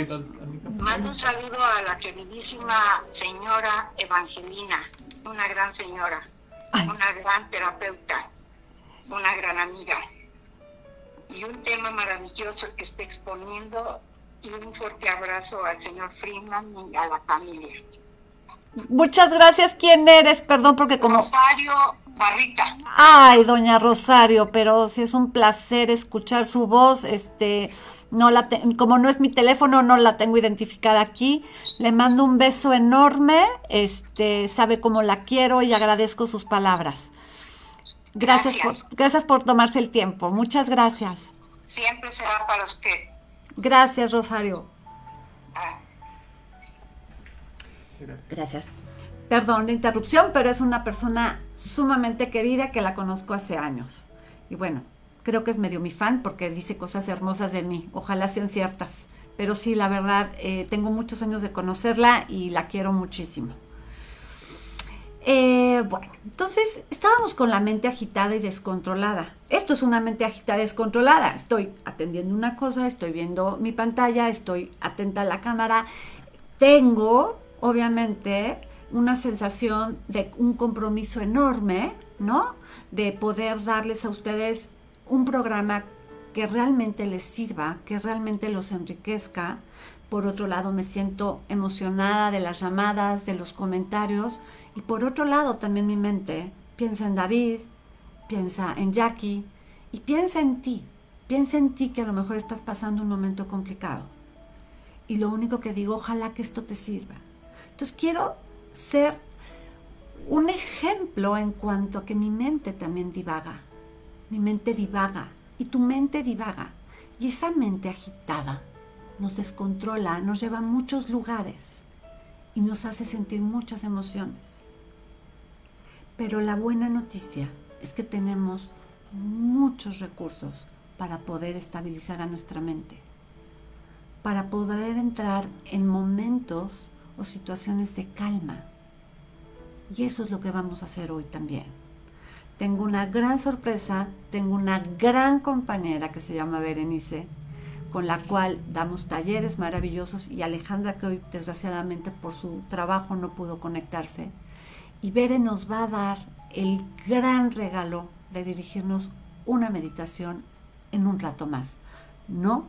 Mando un saludo a la queridísima señora Evangelina, una gran señora, una gran terapeuta, una gran amiga y un tema maravilloso que está exponiendo y un fuerte abrazo al señor Freeman y a la familia. Muchas gracias. ¿Quién eres? Perdón porque como... Rosario Barrita. Ay, doña Rosario, pero sí es un placer escuchar su voz. Este, no la como no es mi teléfono, no la tengo identificada aquí. Le mando un beso enorme. Este, sabe cómo la quiero y agradezco sus palabras. Gracias, Por, gracias por tomarse el tiempo. Muchas gracias. Siempre será para usted. Gracias, Rosario. Ah. Gracias. Perdón la interrupción, pero es una persona sumamente querida que la conozco hace años. Y bueno, creo que es medio mi fan porque dice cosas hermosas de mí. Ojalá sean ciertas. Pero sí, la verdad, eh, tengo muchos años de conocerla y la quiero muchísimo. Eh, bueno, entonces estábamos con la mente agitada y descontrolada. Esto es una mente agitada y descontrolada. Estoy atendiendo una cosa, estoy viendo mi pantalla, estoy atenta a la cámara. Tengo, obviamente, una sensación de un compromiso enorme, ¿no? De poder darles a ustedes un programa que realmente les sirva, que realmente los enriquezca. Por otro lado, me siento emocionada de las llamadas, de los comentarios y por otro lado, también mi mente piensa en David, piensa en Jackie y piensa en ti. Piensa en ti que a lo mejor estás pasando un momento complicado. Y lo único que digo, ojalá que esto te sirva. Entonces quiero ser un ejemplo en cuanto a que mi mente también divaga. Mi mente divaga y tu mente divaga. Y esa mente agitada nos descontrola, nos lleva a muchos lugares y nos hace sentir muchas emociones. Pero la buena noticia es que tenemos muchos recursos para poder estabilizar a nuestra mente, para poder entrar en momentos o situaciones de calma. Y eso es lo que vamos a hacer hoy también. Tengo una gran sorpresa, tengo una gran compañera que se llama Berenice, con la cual damos talleres maravillosos y Alejandra que hoy desgraciadamente por su trabajo no pudo conectarse y Bere nos va a dar el gran regalo de dirigirnos una meditación en un rato más. No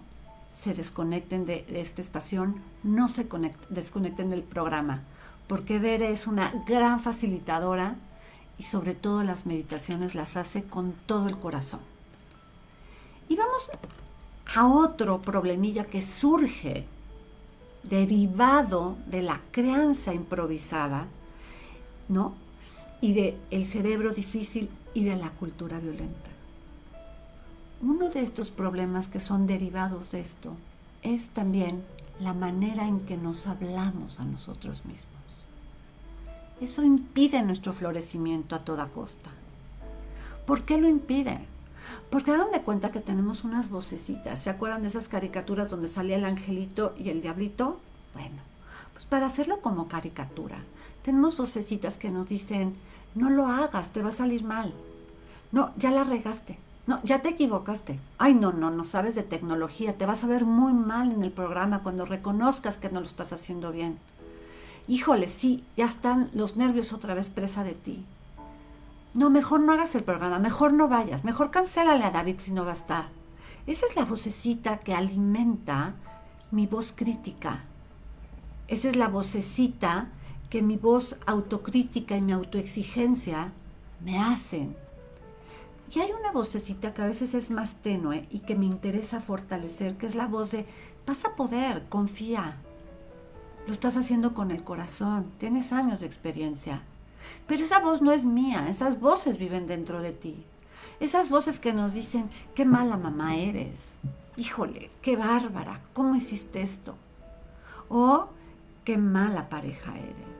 se desconecten de, esta estación, no se desconecten del programa, porque Bere es una gran facilitadora y sobre todo las meditaciones las hace con todo el corazón. Y vamos a otro problemilla que surge derivado de la crianza improvisada ¿no? y de el cerebro difícil y de la cultura violenta. Uno de estos problemas que son derivados de esto es también la manera en que nos hablamos a nosotros mismos. Eso impide nuestro florecimiento a toda costa. ¿Por qué lo impide? Porque hagan de cuenta que tenemos unas vocecitas. ¿Se acuerdan de esas caricaturas donde salía el angelito y el diablito? Bueno, pues para hacerlo como caricatura, tenemos vocecitas que nos dicen, no lo hagas, te va a salir mal. No, ya la regaste. No, ya te equivocaste. Ay, no, no, no sabes de tecnología. Te vas a ver muy mal en el programa cuando reconozcas que no lo estás haciendo bien. Híjole, sí, ya están los nervios otra vez presa de ti. No, mejor no hagas el programa, mejor no vayas, mejor cancélale a David si no va a estar. Esa es la vocecita que alimenta mi voz crítica. Esa es la vocecita que mi voz autocrítica y mi autoexigencia me hacen. Y hay una vocecita que a veces es más tenue y que me interesa fortalecer, que es la voz de, vas a poder, confía. Lo estás haciendo con el corazón, tienes años de experiencia. Pero esa voz no es mía, esas voces viven dentro de ti. Esas voces que nos dicen, qué mala mamá eres. Híjole, qué bárbara, ¿cómo hiciste esto? O qué mala pareja eres.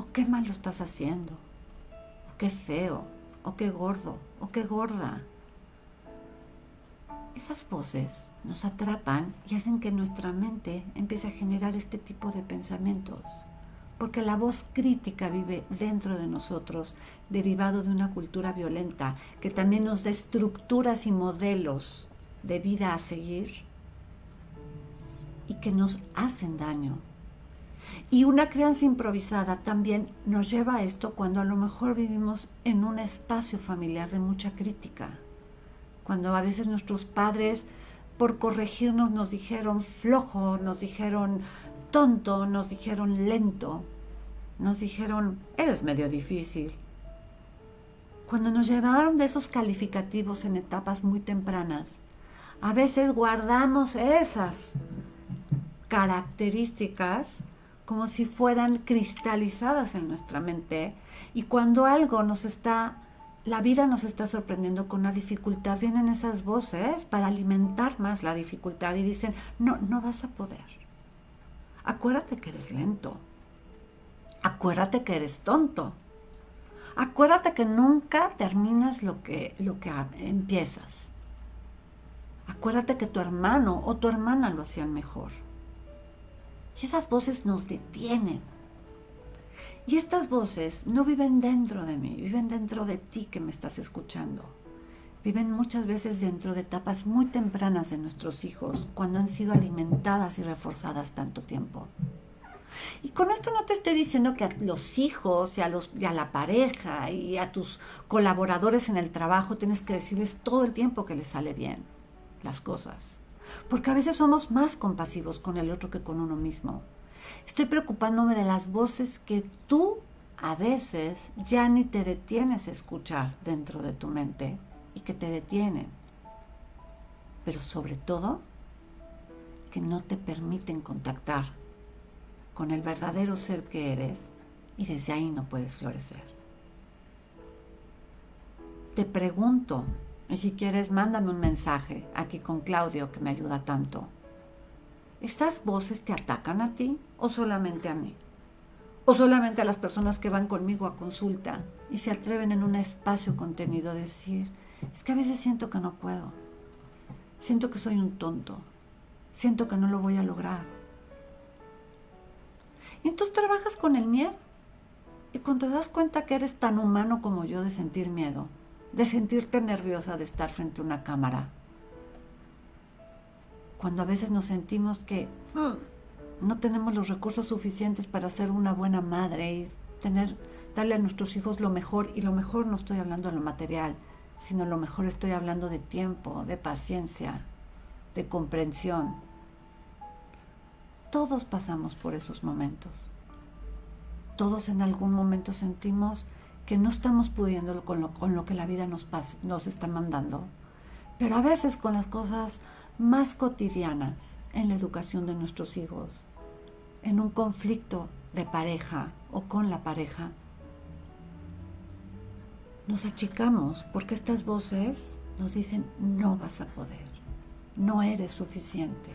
O qué mal lo estás haciendo. O qué feo. O qué gordo. O qué gorda. Esas voces nos atrapan y hacen que nuestra mente empiece a generar este tipo de pensamientos porque la voz crítica vive dentro de nosotros, derivado de una cultura violenta que también nos da estructuras y modelos de vida a seguir y que nos hacen daño. Y una crianza improvisada también nos lleva a esto cuando a lo mejor vivimos en un espacio familiar de mucha crítica, cuando a veces nuestros padres por corregirnos nos dijeron flojo, nos dijeron tonto, nos dijeron lento, nos dijeron, eres medio difícil. Cuando nos llenaron de esos calificativos en etapas muy tempranas, a veces guardamos esas características como si fueran cristalizadas en nuestra mente y cuando algo nos está, la vida nos está sorprendiendo con una dificultad, vienen esas voces para alimentar más la dificultad y dicen, no, no vas a poder. Acuérdate que eres lento. Acuérdate que eres tonto. Acuérdate que nunca terminas lo que, lo que empiezas. Acuérdate que tu hermano o tu hermana lo hacían mejor. Y esas voces nos detienen. Y estas voces no viven dentro de mí, viven dentro de ti que me estás escuchando. Viven muchas veces dentro de etapas muy tempranas de nuestros hijos, cuando han sido alimentadas y reforzadas tanto tiempo. Y con esto no te estoy diciendo que a los hijos y a, los, y a la pareja y a tus colaboradores en el trabajo tienes que decirles todo el tiempo que les sale bien las cosas. Porque a veces somos más compasivos con el otro que con uno mismo. Estoy preocupándome de las voces que tú a veces ya ni te detienes a escuchar dentro de tu mente y que te detienen. Pero sobre todo, que no te permiten contactar con el verdadero ser que eres y desde ahí no puedes florecer. Te pregunto, y si quieres mándame un mensaje aquí con Claudio que me ayuda tanto. ¿Estas voces te atacan a ti o solamente a mí? ¿O solamente a las personas que van conmigo a consulta y se atreven en un espacio contenido a decir, es que a veces siento que no puedo, siento que soy un tonto, siento que no lo voy a lograr? Y entonces trabajas con el miedo. Y cuando te das cuenta que eres tan humano como yo de sentir miedo, de sentirte nerviosa de estar frente a una cámara, cuando a veces nos sentimos que mm, no tenemos los recursos suficientes para ser una buena madre y tener, darle a nuestros hijos lo mejor, y lo mejor no estoy hablando de lo material, sino lo mejor estoy hablando de tiempo, de paciencia, de comprensión, todos pasamos por esos momentos. Todos en algún momento sentimos que no estamos pudiendo con lo, con lo que la vida nos, nos está mandando. Pero a veces con las cosas más cotidianas en la educación de nuestros hijos, en un conflicto de pareja o con la pareja, nos achicamos porque estas voces nos dicen no vas a poder, no eres suficiente.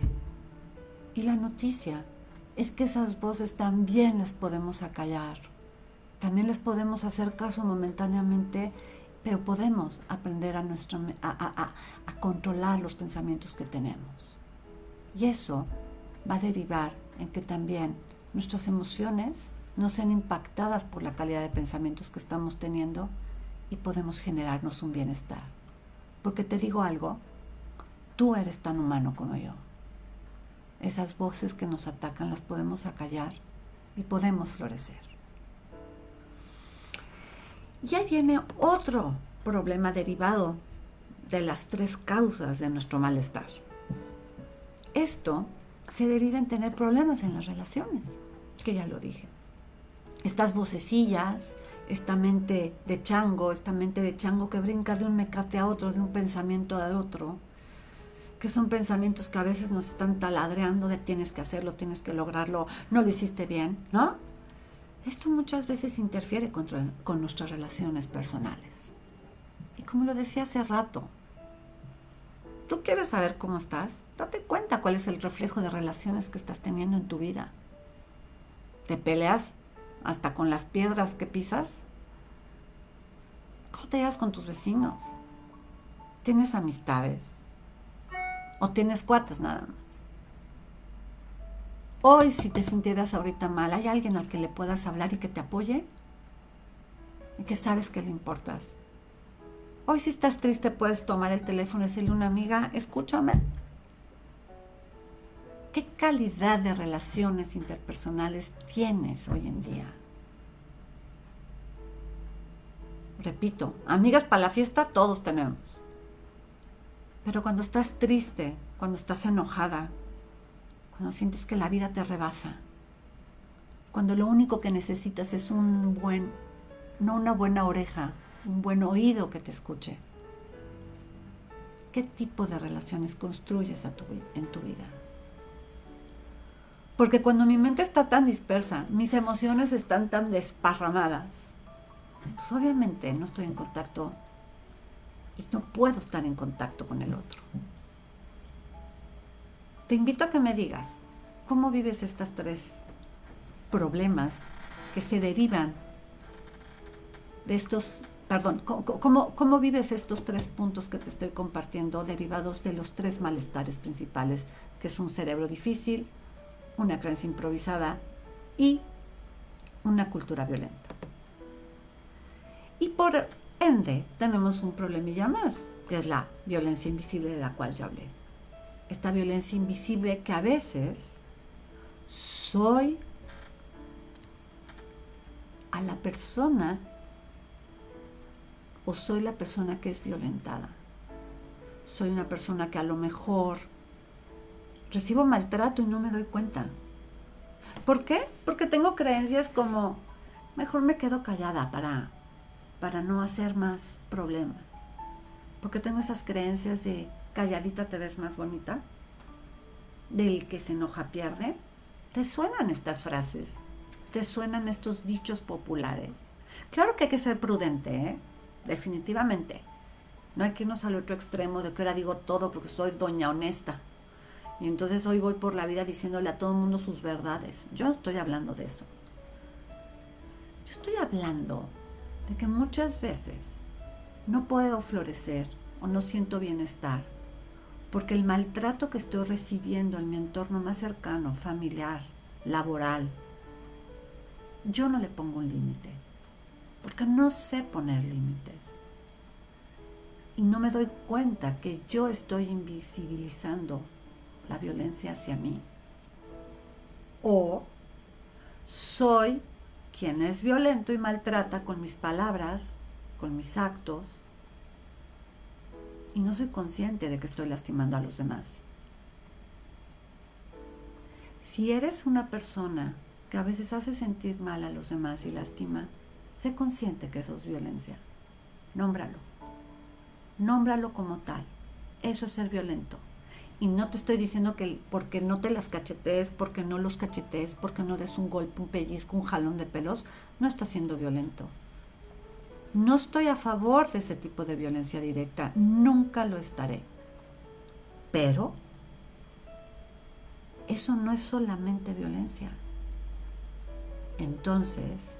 Y la noticia es que esas voces también las podemos acallar, también les podemos hacer caso momentáneamente, pero podemos aprender a, nuestro, a, a controlar los pensamientos que tenemos. Y eso va a derivar en que también nuestras emociones no sean impactadas por la calidad de pensamientos que estamos teniendo y podemos generarnos un bienestar. Porque te digo algo, tú eres tan humano como yo. Esas voces que nos atacan las podemos acallar y podemos florecer. Y ahí viene otro problema derivado de las tres causas de nuestro malestar. Esto se deriva en tener problemas en las relaciones, que ya lo dije. Estas vocecillas, esta mente de chango, esta mente de chango que brinca de un mecate a otro, de un pensamiento al otro, que son pensamientos que a veces nos están taladreando de tienes que hacerlo, tienes que lograrlo, no lo hiciste bien, ¿no? Esto muchas veces interfiere con, nuestras relaciones personales. Y como lo decía hace rato, ¿tú quieres saber cómo estás? Date cuenta cuál es el reflejo de relaciones que estás teniendo en tu vida. ¿Te peleas hasta con las piedras que pisas? ¿Cómo te llevas con tus vecinos? ¿Tienes amistades? ¿O tienes cuates nada más? Hoy, si te sintieras ahorita mal, ¿hay alguien al que le puedas hablar y que te apoye? Y que sabes que le importas. Hoy, si estás triste, puedes tomar el teléfono y decirle a una amiga, escúchame, ¿Qué calidad de relaciones interpersonales tienes hoy en día? Repito, amigas para la fiesta todos tenemos. Pero cuando estás triste, cuando estás enojada, cuando sientes que la vida te rebasa, cuando lo único que necesitas es un buen, no una buena oreja, un buen oído que te escuche. ¿Qué tipo de relaciones construyes en tu vida? Porque cuando mi mente está tan dispersa, mis emociones están tan desparramadas, pues obviamente no estoy en contacto y no puedo estar en contacto con el otro. Te invito a que me digas, ¿cómo vives estos tres problemas que se derivan de estos, perdón, ¿cómo, cómo vives estos tres puntos que te estoy compartiendo derivados de los tres malestares principales, que es un cerebro difícil, una creencia improvisada y una cultura violenta. Y por ende tenemos un problemilla más, que es la violencia invisible de la cual ya hablé. Esta violencia invisible que a veces soy a la persona o soy la persona que es violentada. Soy una persona que a lo mejor recibo maltrato y no me doy cuenta. ¿Por qué? Porque tengo creencias como, mejor me quedo callada para, para no hacer más problemas. Porque tengo esas creencias de calladita te ves más bonita, del que se enoja pierde. ¿Te suenan estas frases? ¿Te suenan estos dichos populares? Claro que hay que ser prudente, ¿eh? definitivamente. No hay que irnos al otro extremo de que ahora digo todo porque soy doña honesta. Y entonces hoy voy por la vida diciéndole a todo el mundo sus verdades. Yo estoy hablando de eso. Yo estoy hablando de que muchas veces no puedo florecer o no siento bienestar porque el maltrato que estoy recibiendo en mi entorno más cercano, familiar, laboral, yo no le pongo un límite, porque no sé poner límites. Y no me doy cuenta que yo estoy invisibilizando la violencia hacia mí. O soy quien es violento y maltrata con mis palabras, con mis actos, y no soy consciente de que estoy lastimando a los demás. Si eres una persona que a veces hace sentir mal a los demás y lastima, sé consciente que eso es violencia. Nómbralo. Nómbralo como tal. Eso es ser violento. Y no te estoy diciendo que porque no te las cachetees, porque no los cachetees, porque no des un golpe, un pellizco, un jalón de pelos, no estás siendo violento. No estoy a favor de ese tipo de violencia directa, nunca lo estaré. Pero eso no es solamente violencia. Entonces,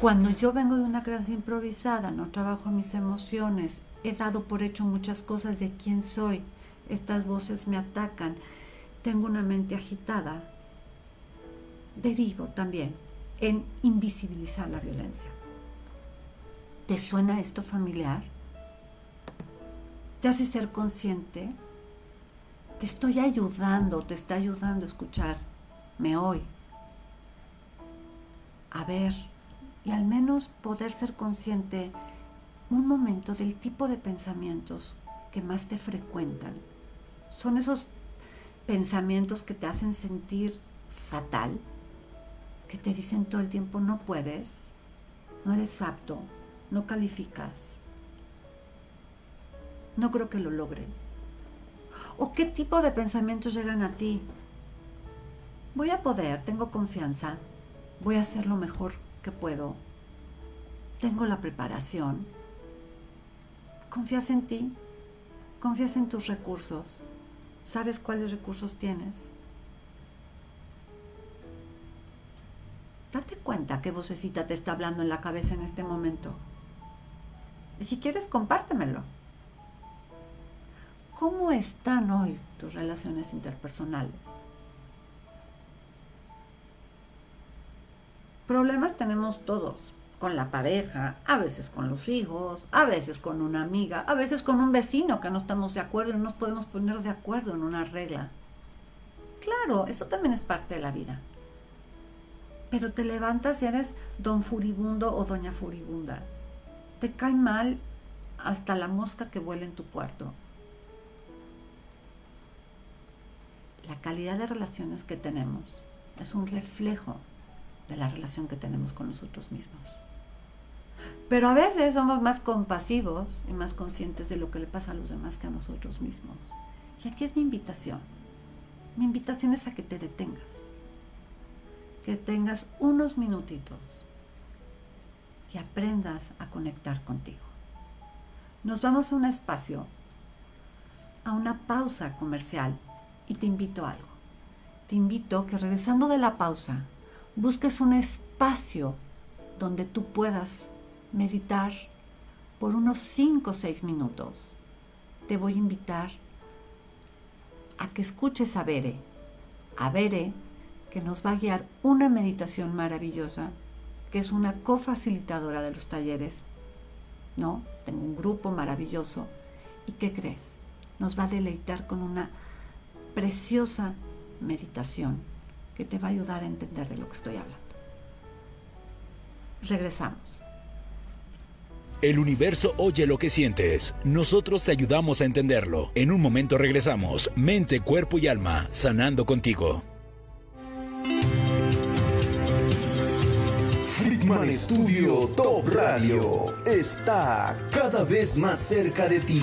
cuando yo vengo de una clase improvisada, no trabajo mis emociones, he dado por hecho muchas cosas de quién soy, estas voces me atacan, tengo una mente agitada, derivo también en invisibilizar la violencia. ¿Te suena esto familiar? ¿Te hace ser consciente? Te estoy ayudando, te está ayudando a escucharme hoy. A ver, y al menos poder ser consciente un momento del tipo de pensamientos que más te frecuentan. Son esos pensamientos que te hacen sentir fatal, que te dicen todo el tiempo no puedes, no eres apto, no calificas, no creo que lo logres. ¿O qué tipo de pensamientos llegan a ti? Voy a poder, tengo confianza, voy a hacer lo mejor que puedo, tengo la preparación. Confías en ti, confías en tus recursos, sabes cuáles recursos tienes. Date cuenta qué vocecita te está hablando en la cabeza en este momento. Si quieres, compártemelo. ¿Cómo están hoy tus relaciones interpersonales? Problemas tenemos todos, con la pareja, a veces con los hijos, a veces con una amiga, a veces con un vecino que no estamos de acuerdo y no nos podemos poner de acuerdo en una regla. Claro, eso también es parte de la vida pero te levantas y eres don furibundo o doña furibunda. Te cae mal hasta la mosca que vuela en tu cuarto. La calidad de relaciones que tenemos es un reflejo de la relación que tenemos con nosotros mismos. Pero a veces somos más compasivos y más conscientes de lo que le pasa a los demás que a nosotros mismos. Y aquí es mi invitación. Mi invitación es a que te detengas que tengas unos minutitos y aprendas a conectar contigo. Nos vamos a un espacio, a una pausa comercial y te invito a algo. Te invito que regresando de la pausa busques un espacio donde tú puedas meditar por unos 5 o 6 minutos. Te voy a invitar a que escuches a Bere. A Bere que nos va a guiar una meditación maravillosa, que es una cofacilitadora de los talleres. ¿No? Tengo un grupo maravilloso. ¿Y qué crees? Nos va a deleitar con una preciosa meditación que te va a ayudar a entender de lo que estoy hablando. Regresamos. El universo oye lo que sientes. Nosotros te ayudamos a entenderlo. En un momento regresamos. Mente, cuerpo y alma, sanando contigo. Friedman Studio Top Radio está cada vez más cerca de ti.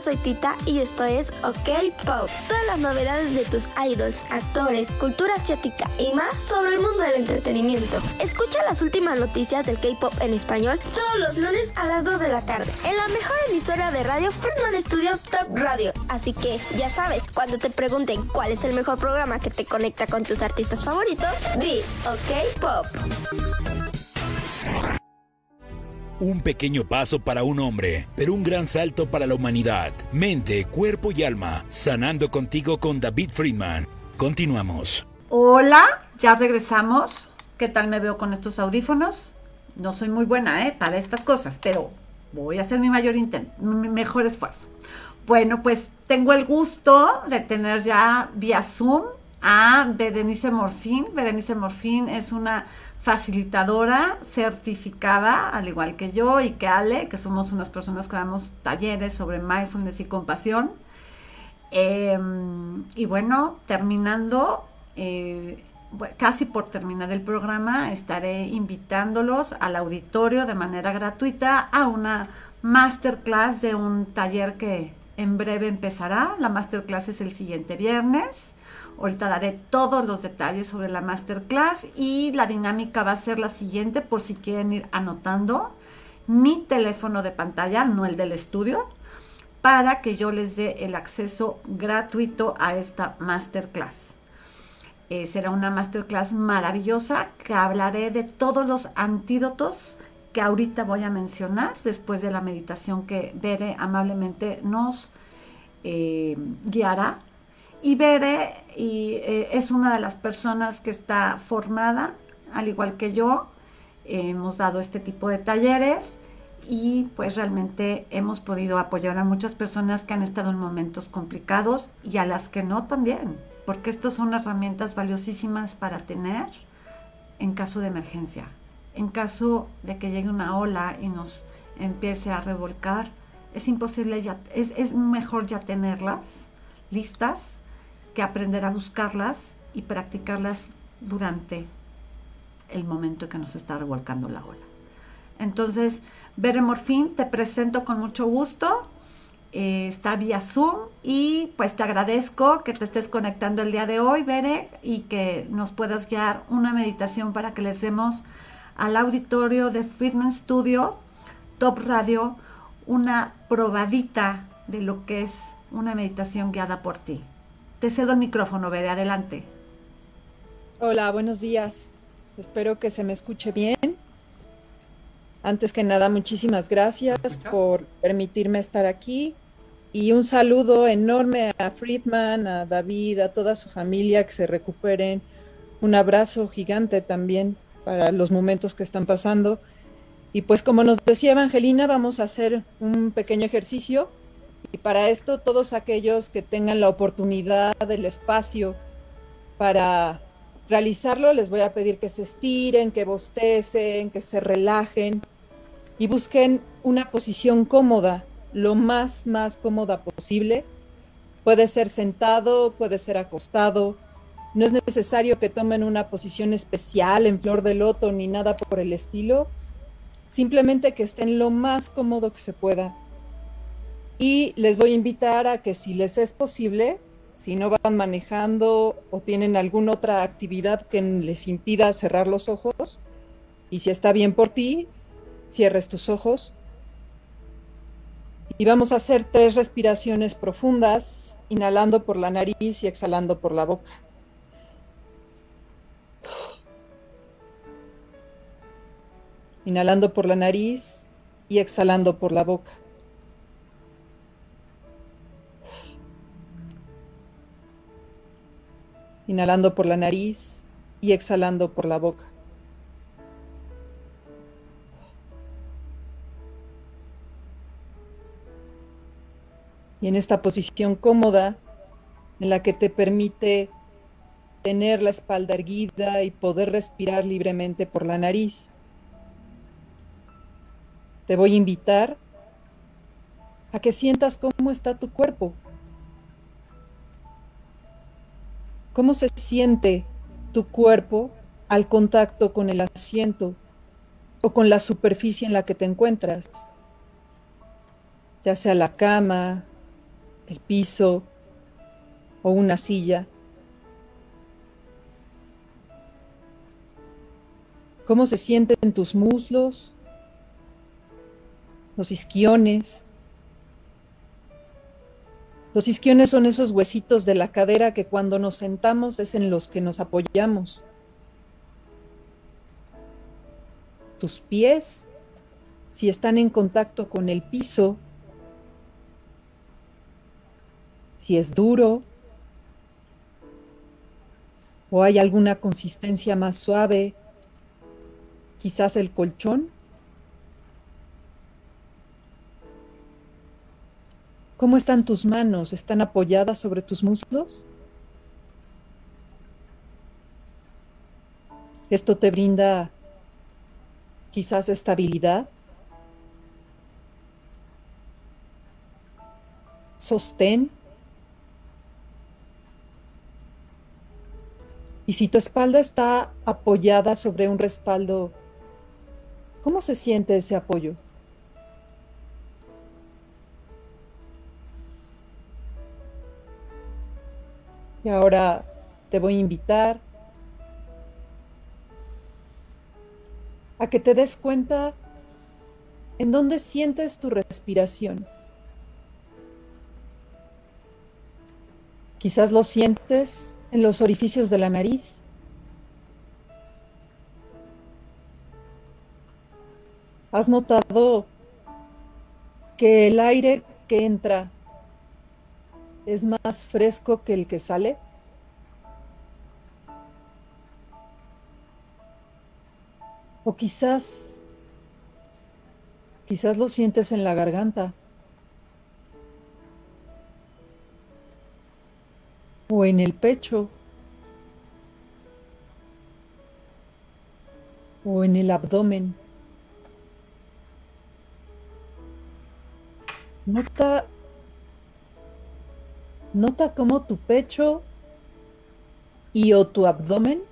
Soy Tita y esto es OK Pop. Todas las novedades de tus idols, actores, cultura asiática y más sobre el mundo del entretenimiento. Escucha las últimas noticias del K-pop en español todos los lunes a las 2 de la tarde en la mejor emisora de radio Friedman Studio Top Radio. Así que ya sabes, cuando te pregunten cuál es el mejor programa que te conecta con tus artistas favoritos, di OK Pop. Un pequeño paso para un hombre, pero un gran salto para la humanidad. Mente, cuerpo y alma. Sanando contigo con David Friedman. Continuamos. Hola, ya regresamos. ¿Qué tal me veo con estos audífonos? No soy muy buena, ¿eh? Para estas cosas, pero voy a hacer mi mayor intento, mi mejor esfuerzo. Bueno, pues tengo el gusto de tener ya vía Zoom a Berenice Morfín. Berenice Morfín es una facilitadora certificada, al igual que yo y que Ale, que somos unas personas que damos talleres sobre mindfulness y compasión. Em, y bueno, terminando, eh, casi por terminar el programa, estaré invitándolos al auditorio de manera gratuita a una masterclass de un taller que en breve empezará. La masterclass es el siguiente viernes. Ahorita daré todos los detalles sobre la masterclass y la dinámica va a ser la siguiente por si quieren ir anotando mi teléfono de pantalla, no el del estudio, para que yo les dé el acceso gratuito a esta masterclass. Eh, será una masterclass maravillosa que hablaré de todos los antídotos que ahorita voy a mencionar después de la meditación que Bere amablemente nos eh, guiará y Bere y, eh, es una de las personas que está formada, al igual que yo. hemos dado este tipo de talleres y pues realmente hemos podido apoyar a muchas personas que han estado en momentos complicados y a las que no también, porque estas son herramientas valiosísimas para tener en caso de emergencia. En caso de que llegue una ola y nos empiece a revolcar, es imposible ya, es, es mejor ya tenerlas listas que aprender a buscarlas y practicarlas durante el momento que nos está revolcando la ola. Entonces, Morfín, te presento con mucho gusto. Eh, está vía Zoom y pues te agradezco que te estés conectando el día de hoy, Bere, y que nos puedas guiar una meditación para que les demos al auditorio de Friedman Studio, Top Radio, una probadita de lo que es una meditación guiada por ti. Te cedo el micrófono, Bere, adelante. Hola, buenos días. Espero que se me escuche bien. Antes que nada, muchísimas gracias por permitirme estar aquí y un saludo enorme a Friedman, a David, a toda su familia, que se recuperen. Un abrazo gigante también para los momentos que están pasando. Y pues como nos decía Evangelina, vamos a hacer un pequeño ejercicio y para esto, todos aquellos que tengan la oportunidad, del espacio para realizarlo, les voy a pedir que se estiren, que bostecen, que se relajen y busquen una posición cómoda, lo más, más cómoda posible. Puede ser sentado, puede ser acostado. No es necesario que tomen una posición especial en flor de loto ni nada por el estilo. Simplemente que estén lo más cómodo que se pueda y les voy a invitar a que si les es posible, si no van manejando o tienen alguna otra actividad que les impida cerrar los ojos, y si está bien por ti, cierres tus ojos. Y vamos a hacer tres respiraciones profundas, inhalando por la nariz y exhalando por la boca. Inhalando por la nariz y exhalando por la boca. Inhalando por la nariz y exhalando por la boca. Y en esta posición cómoda, en la que te permite tener la espalda erguida y poder respirar libremente por la nariz, te voy a invitar a que sientas cómo está tu cuerpo ¿Cómo se siente tu cuerpo al contacto con el asiento o con la superficie en la que te encuentras? ya sea la cama, el piso o una silla. ¿Cómo se sienten tus muslos, los isquiones? Los isquiones son esos huesitos de la cadera que cuando nos sentamos es en los que nos apoyamos. Tus pies, si están en contacto con el piso, si es duro o hay alguna consistencia más suave, quizás el colchón. ¿Cómo están tus manos? ¿Están apoyadas sobre tus muslos? Esto te brinda quizás estabilidad, sostén. Y si tu espalda está apoyada sobre un respaldo, ¿cómo se siente ese apoyo? Ahora te voy a invitar a que te des cuenta en dónde sientes tu respiración. Quizás lo sientes en los orificios de la nariz. ¿Has notado que el aire que entra es más fresco que el que sale? O quizás, quizás lo sientes en la garganta. O en el pecho. O en el abdomen. Nota, nota cómo tu pecho y o tu abdomen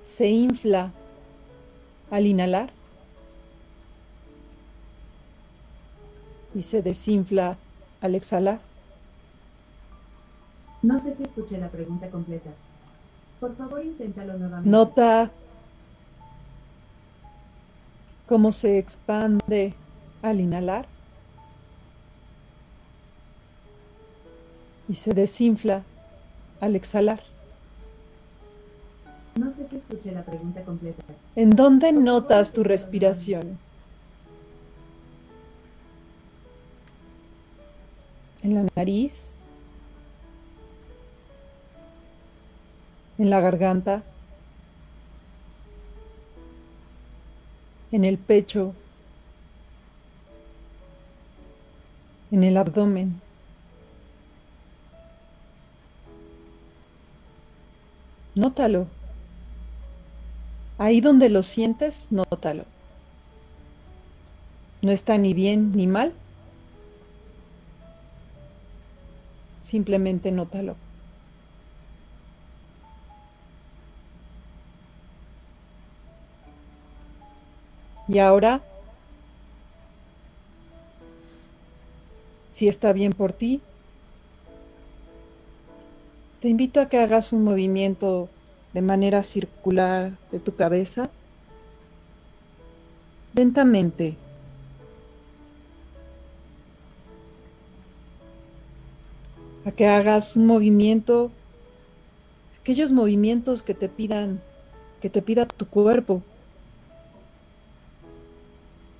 se infla al inhalar y se desinfla al exhalar. No sé si escuché la pregunta completa. Por favor, inténtalo nuevamente. Nota cómo se expande al inhalar y se desinfla al exhalar. No sé si escuché la pregunta completa. ¿En dónde notas tu respiración? ¿En la nariz? ¿En la garganta? ¿En el pecho? ¿En el abdomen? Nótalo. Ahí donde lo sientes, nótalo. No está ni bien ni mal. Simplemente nótalo. Y ahora, si está bien por ti, te invito a que hagas un movimiento de manera circular de tu cabeza, lentamente. A que hagas un movimiento, aquellos movimientos que te pidan, que te pida tu cuerpo.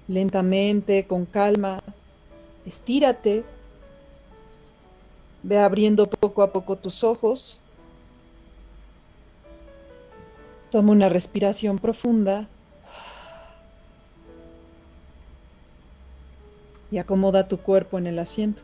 Lentamente, con calma, estírate. Ve abriendo poco a poco tus ojos. Toma una respiración profunda y acomoda tu cuerpo en el asiento.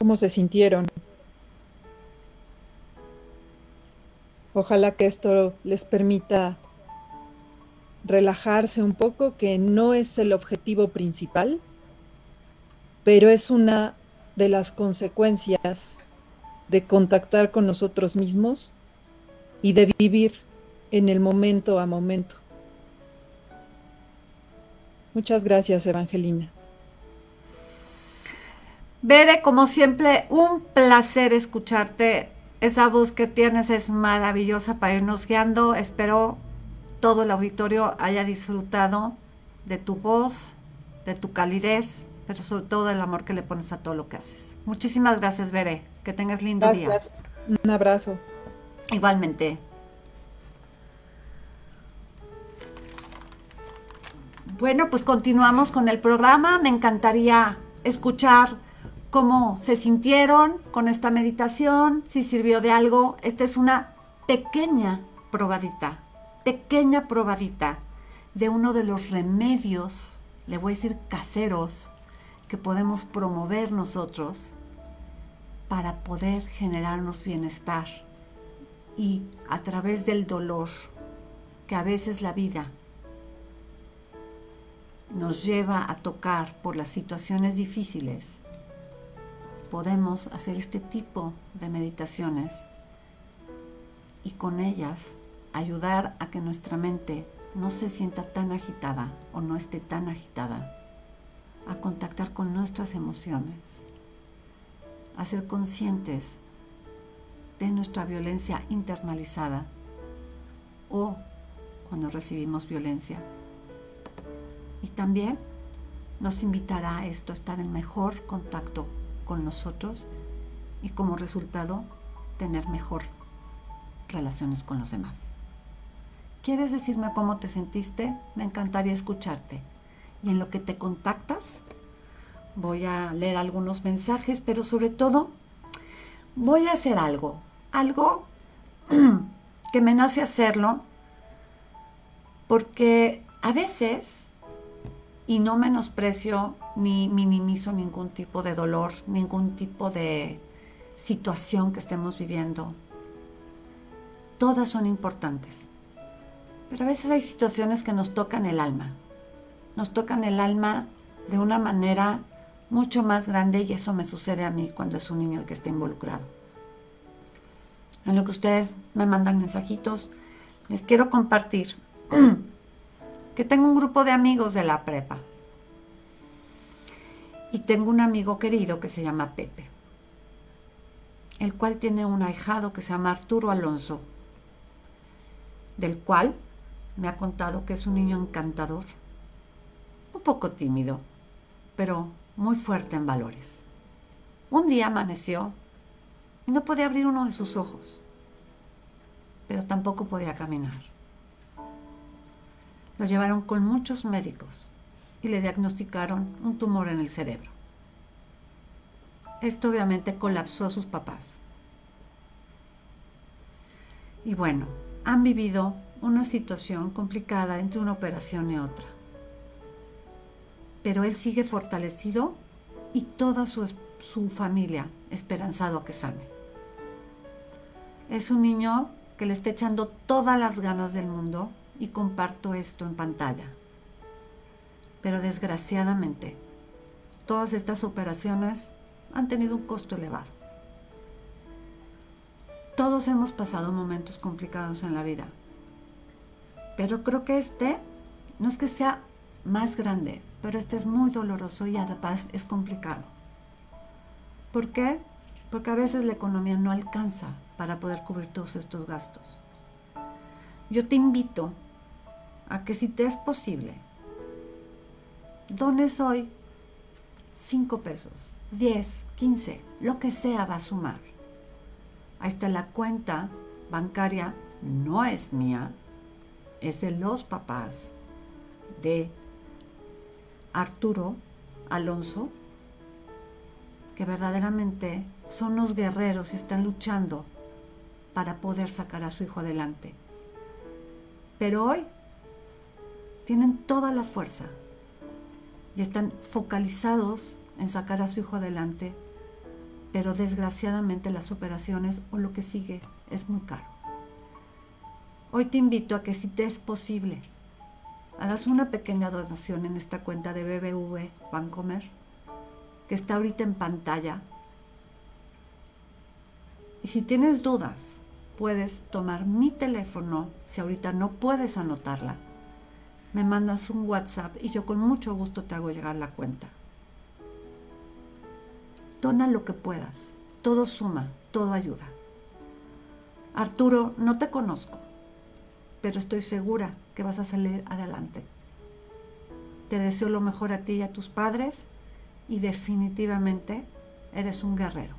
¿Cómo se sintieron? Ojalá que esto les permita relajarse un poco, que no es el objetivo principal, pero es una de las consecuencias de contactar con nosotros mismos y de vivir en el momento a momento. Muchas gracias, Evangelina. Bere, como siempre, un placer escucharte. Esa voz que tienes es maravillosa para irnos guiando. Espero todo el auditorio haya disfrutado de tu voz, de tu calidez, pero sobre todo del amor que le pones a todo lo que haces. Muchísimas gracias, Bere. Que tengas lindo gracias. día. Un abrazo. Igualmente. Bueno, pues continuamos con el programa. Me encantaría escuchar cómo se sintieron con esta meditación, si sirvió de algo. Esta es una pequeña probadita, pequeña probadita de uno de los remedios, le voy a decir caseros, que podemos promover nosotros para poder generarnos bienestar y a través del dolor que a veces la vida nos lleva a tocar por las situaciones difíciles, podemos hacer este tipo de meditaciones y con ellas ayudar a que nuestra mente no se sienta tan agitada o no esté tan agitada, a contactar con nuestras emociones, a ser conscientes de nuestra violencia internalizada o cuando recibimos violencia. Y también nos invitará a esto, estar en mejor contacto con nosotros y como resultado tener mejor relaciones con los demás. ¿Quieres decirme cómo te sentiste? Me encantaría escucharte. Y en lo que te contactas, voy a leer algunos mensajes, pero sobre todo voy a hacer algo, algo [CLEARS THROAT] que me nace hacerlo, porque a veces y no menosprecio ni minimizo ningún tipo de dolor, ningún tipo de situación que estemos viviendo. Todas son importantes. Pero a veces hay situaciones que nos tocan el alma. Nos tocan el alma de una manera mucho más grande y eso me sucede a mí cuando es un niño el que está involucrado. En lo que ustedes me mandan mensajitos, les quiero compartir [CLEARS THROAT] tengo un grupo de amigos de la prepa. Y tengo un amigo querido que se llama Pepe, el cual tiene un ahijado que se llama Arturo Alonso, del cual me ha contado que es un niño encantador, un poco tímido, pero muy fuerte en valores. Un día amaneció y no podía abrir uno de sus ojos, pero tampoco podía caminar. Lo llevaron con muchos médicos y le diagnosticaron un tumor en el cerebro. Esto obviamente colapsó a sus papás. Y bueno, han vivido una situación complicada entre una operación y otra. Pero él sigue fortalecido y toda su, su familia esperanzado a que sane. Es un niño que le está echando todas las ganas del mundo y comparto esto en pantalla. Pero desgraciadamente, todas estas operaciones han tenido un costo elevado. Todos hemos pasado momentos complicados en la vida, pero creo que este no es que sea más grande, pero este es muy doloroso y además es complicado. ¿Por qué? Porque a veces la economía no alcanza para poder cubrir todos estos gastos. Yo te invito a que si te es posible, dones hoy 5 pesos, 10, 15, lo que sea va a sumar. Ahí está la cuenta bancaria, no es mía, es de los papás de Arturo Alonso, que verdaderamente son los guerreros y están luchando para poder sacar a su hijo adelante. Pero hoy tienen toda la fuerza y están focalizados en sacar a su hijo adelante, pero desgraciadamente las operaciones o lo que sigue es muy caro. Hoy te invito a que si te es posible, hagas una pequeña donación en esta cuenta de BBV Bancomer, que está ahorita en pantalla. Y si tienes dudas, puedes tomar mi teléfono, si ahorita no puedes anotarla, me mandas un WhatsApp y yo con mucho gusto te hago llegar la cuenta. Dona lo que puedas, todo suma, todo ayuda. Arturo, no te conozco, pero estoy segura que vas a salir adelante. Te deseo lo mejor a ti y a tus padres y definitivamente eres un guerrero.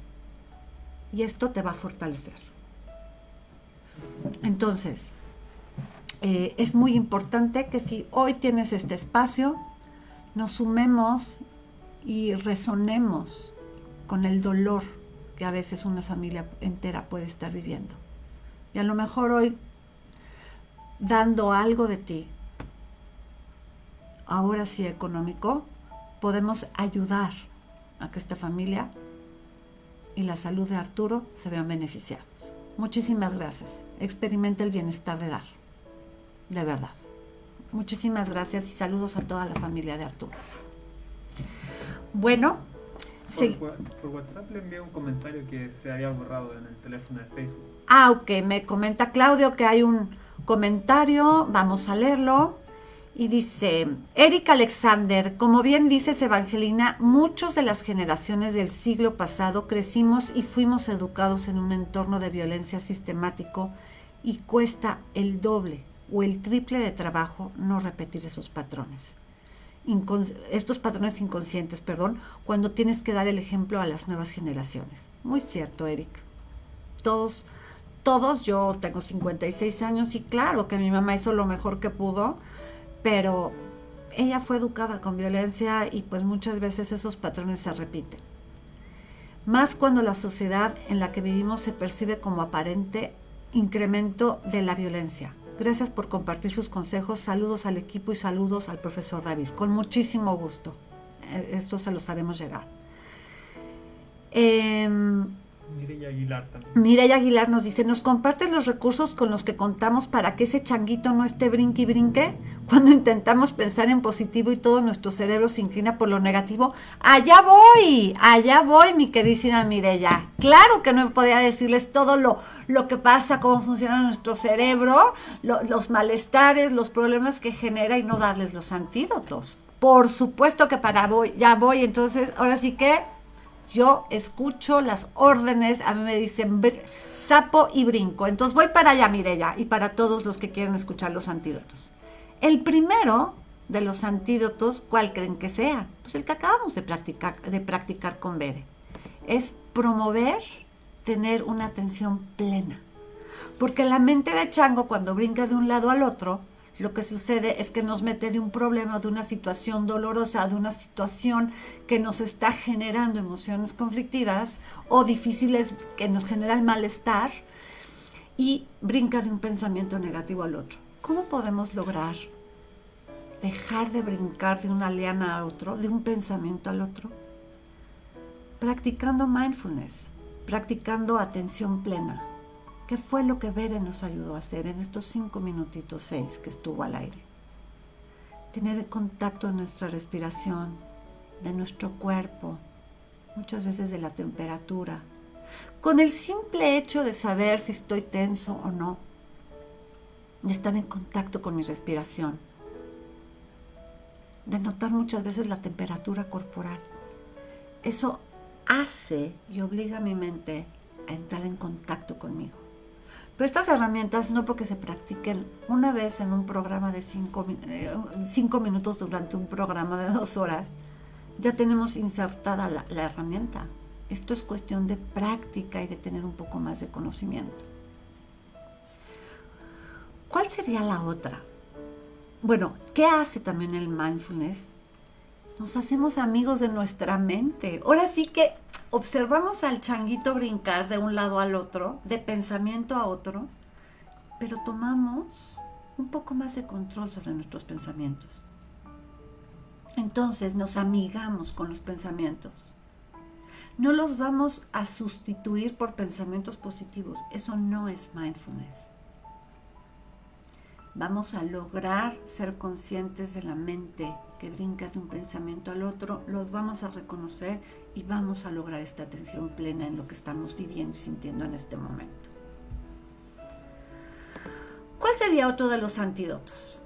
Y esto te va a fortalecer. Entonces, eh, es muy importante que si hoy tienes este espacio, nos sumemos y resonemos con el dolor que a veces una familia entera puede estar viviendo. Y a lo mejor hoy, dando algo de ti, ahora sí económico, podemos ayudar a que esta familia y la salud de Arturo se vean beneficiados. Muchísimas gracias. Experimenta el bienestar de dar. De verdad. Muchísimas gracias y saludos a toda la familia de Arturo. Bueno, sí. Por, WhatsApp le envié un comentario que se había borrado en el teléfono de Facebook. Ah, ok. Me comenta Claudio que hay un comentario. Vamos a leerlo. Y dice, Eric Alexander, como bien dices Evangelina, muchos de las generaciones del siglo pasado crecimos y fuimos educados en un entorno de violencia sistemático y cuesta el doble o el triple de trabajo no repetir esos patrones. estos patrones inconscientes, perdón, cuando tienes que dar el ejemplo a las nuevas generaciones. Muy cierto, Eric. Todos, todos, yo tengo 56 años y claro que mi mamá hizo lo mejor que pudo, pero ella fue educada con violencia y pues muchas veces esos patrones se repiten. Más cuando la sociedad en la que vivimos se percibe como aparente incremento de la violencia. Gracias por compartir sus consejos. Saludos al equipo y saludos al profesor David. Con muchísimo gusto. Eh, esto se los haremos llegar. Eh, Mireya Aguilar también. Mireya Aguilar nos dice, ¿nos compartes los recursos con los que contamos para que ese changuito no esté brinque y brinque? Cuando intentamos pensar en positivo y todo nuestro cerebro se inclina por lo negativo. Allá voy, allá voy, mi queridísima Mireya. Claro que no podía decirles todo lo, lo que pasa, cómo funciona nuestro cerebro, los malestares, los problemas que genera y no darles los antídotos. Por supuesto que para voy, ya voy, entonces ahora sí que yo escucho las órdenes, a mí me dicen sapo y brinco. Entonces voy para allá, Mireya, y para todos los que quieren escuchar los antídotos. El primero de los antídotos, ¿cuál creen que sea? Pues el que acabamos de practicar, de practicar con Bere. Es promover tener una atención plena. Porque la mente de chango, cuando brinca de un lado al otro, lo que sucede es que nos mete de un problema, de una situación dolorosa, de una situación que nos está generando emociones conflictivas o difíciles que nos generan malestar y brinca de un pensamiento negativo al otro. ¿Cómo podemos lograr dejar de brincar de una liana a otro, de un pensamiento al otro? Practicando mindfulness, practicando atención plena ¿Qué fue lo que Bere nos ayudó a hacer en estos cinco minutitos seis que estuvo al aire? Tener contacto de nuestra respiración, de nuestro cuerpo, muchas veces de la temperatura, con el simple hecho de saber si estoy tenso o no, de estar en contacto con mi respiración, de notar muchas veces la temperatura corporal. Eso hace y obliga a mi mente a entrar en contacto conmigo. Pero estas herramientas no porque se practiquen una vez en un programa de cinco, eh, minutos durante un programa de dos horas, ya tenemos insertada la herramienta. Esto es cuestión de práctica y de tener un poco más de conocimiento. ¿Cuál sería la otra? Bueno, ¿qué hace también el mindfulness? Nos hacemos amigos de nuestra mente. Ahora sí que observamos al changuito brincar de un lado al otro, de pensamiento a otro, pero tomamos un poco más de control sobre nuestros pensamientos. Entonces nos amigamos con los pensamientos. No los vamos a sustituir por pensamientos positivos. Eso no es mindfulness. vamos a lograr ser conscientes de la mente que brinca de un pensamiento al otro, los vamos a reconocer y vamos a lograr esta atención plena en lo que estamos viviendo y sintiendo en este momento. ¿Cuál sería otro de los antídotos?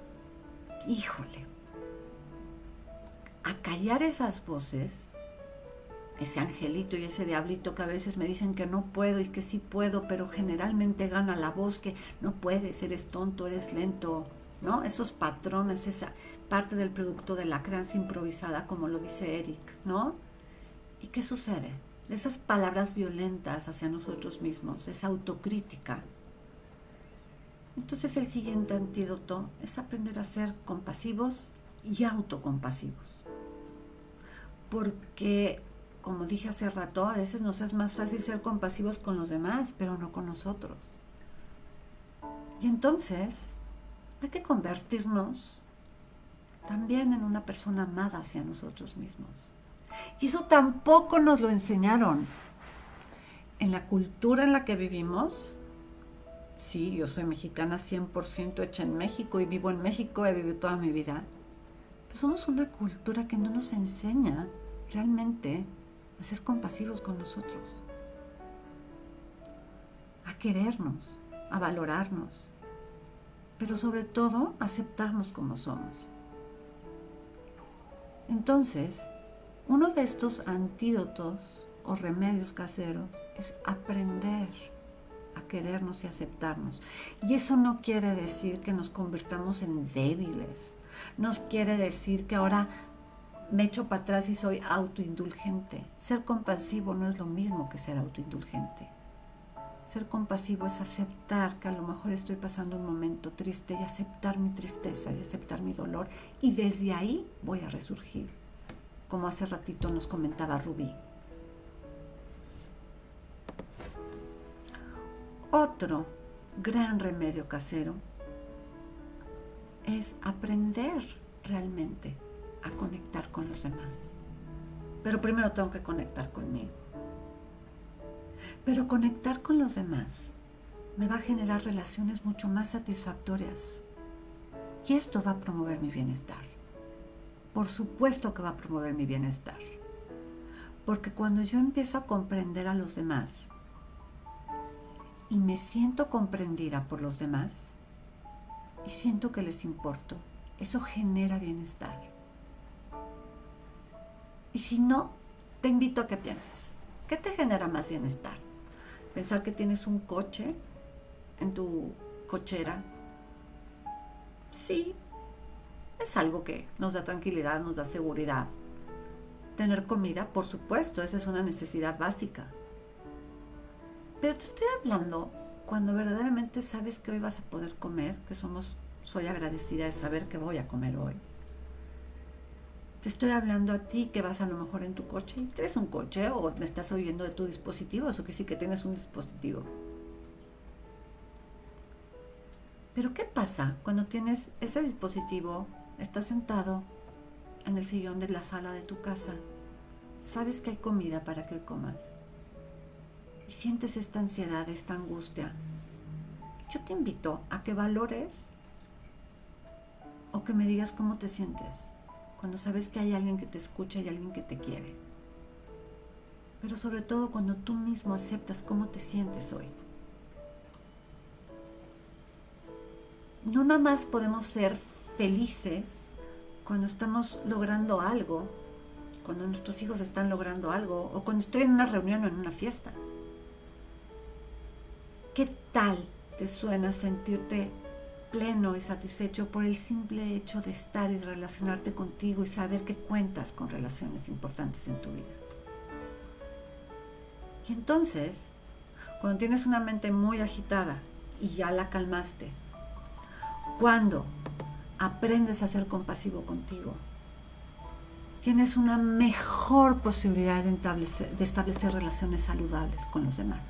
Híjole, callar esas voces, ese angelito y ese diablito que a veces me dicen que no puedo y que sí puedo, pero generalmente gana la voz que no puedes, eres tonto, eres lento, ¿no? Esos patrones, esa parte del producto de la crianza improvisada, como lo dice Eric, ¿no? ¿Y qué sucede? De esas palabras violentas hacia nosotros mismos, esa autocrítica. Entonces el siguiente antídoto es aprender a ser compasivos y autocompasivos porque, como dije hace rato, a veces nos es más fácil ser compasivos con los demás, pero no con nosotros. Y entonces hay que convertirnos también en una persona amada hacia nosotros mismos. Y eso tampoco nos lo enseñaron. En la cultura en la que vivimos, sí, yo soy mexicana 100% hecha en México y vivo en México, he vivido toda mi vida, somos una cultura que no nos enseña realmente a ser compasivos con nosotros, a querernos, a valorarnos, pero sobre todo aceptarnos como somos. Entonces, uno de estos antídotos o remedios caseros es aprender a querernos y aceptarnos. Y eso no quiere decir que nos convirtamos en débiles, nos quiere decir que ahora me echo para atrás y soy autoindulgente. Ser compasivo no es lo mismo que ser autoindulgente. Ser compasivo es aceptar que a lo mejor estoy pasando un momento triste y aceptar mi tristeza y aceptar mi dolor y desde ahí voy a resurgir, como hace ratito nos comentaba Rubí. Otro gran remedio casero es aprender realmente a conectar con los demás. Pero primero tengo que conectar conmigo. Pero conectar con los demás me va a generar relaciones mucho más satisfactorias. Y esto va a promover mi bienestar. Por supuesto que va a promover mi bienestar. Porque cuando yo empiezo a comprender a los demás y me siento comprendida por los demás, y siento que les importo, eso genera bienestar. Y si no, te invito a que pienses, ¿qué te genera más bienestar? Pensar que tienes un coche en tu cochera. Sí, es algo que nos da tranquilidad, nos da seguridad. Tener comida, por supuesto, esa es una necesidad básica. Pero te estoy hablando cuando verdaderamente sabes que hoy vas a poder comer, que somos, soy agradecida de saber que voy a comer hoy. Te estoy hablando a ti que vas a lo mejor en tu coche y un coche o me estás oyendo de tu dispositivo, eso que sí que tienes un dispositivo. Pero ¿qué pasa cuando tienes ese dispositivo, estás sentado en el sillón de la sala de tu casa, sabes que hay comida para que comas? y sientes esta ansiedad, esta angustia, yo te invito a que valores o que me digas cómo te sientes cuando sabes que hay alguien que te escucha y alguien que te quiere. Pero sobre todo cuando tú mismo aceptas cómo te sientes hoy. No nada más podemos ser felices cuando estamos logrando algo, cuando nuestros hijos están logrando algo o cuando estoy en una reunión o en una fiesta. ¿Qué tal te suena sentirte pleno y satisfecho por el simple hecho de estar y relacionarte contigo y saber que cuentas con relaciones importantes en tu vida? Y entonces, cuando tienes una mente muy agitada y ya la calmaste, cuando aprendes a ser compasivo contigo, tienes una mejor posibilidad de establecer, de establecer relaciones saludables con los demás.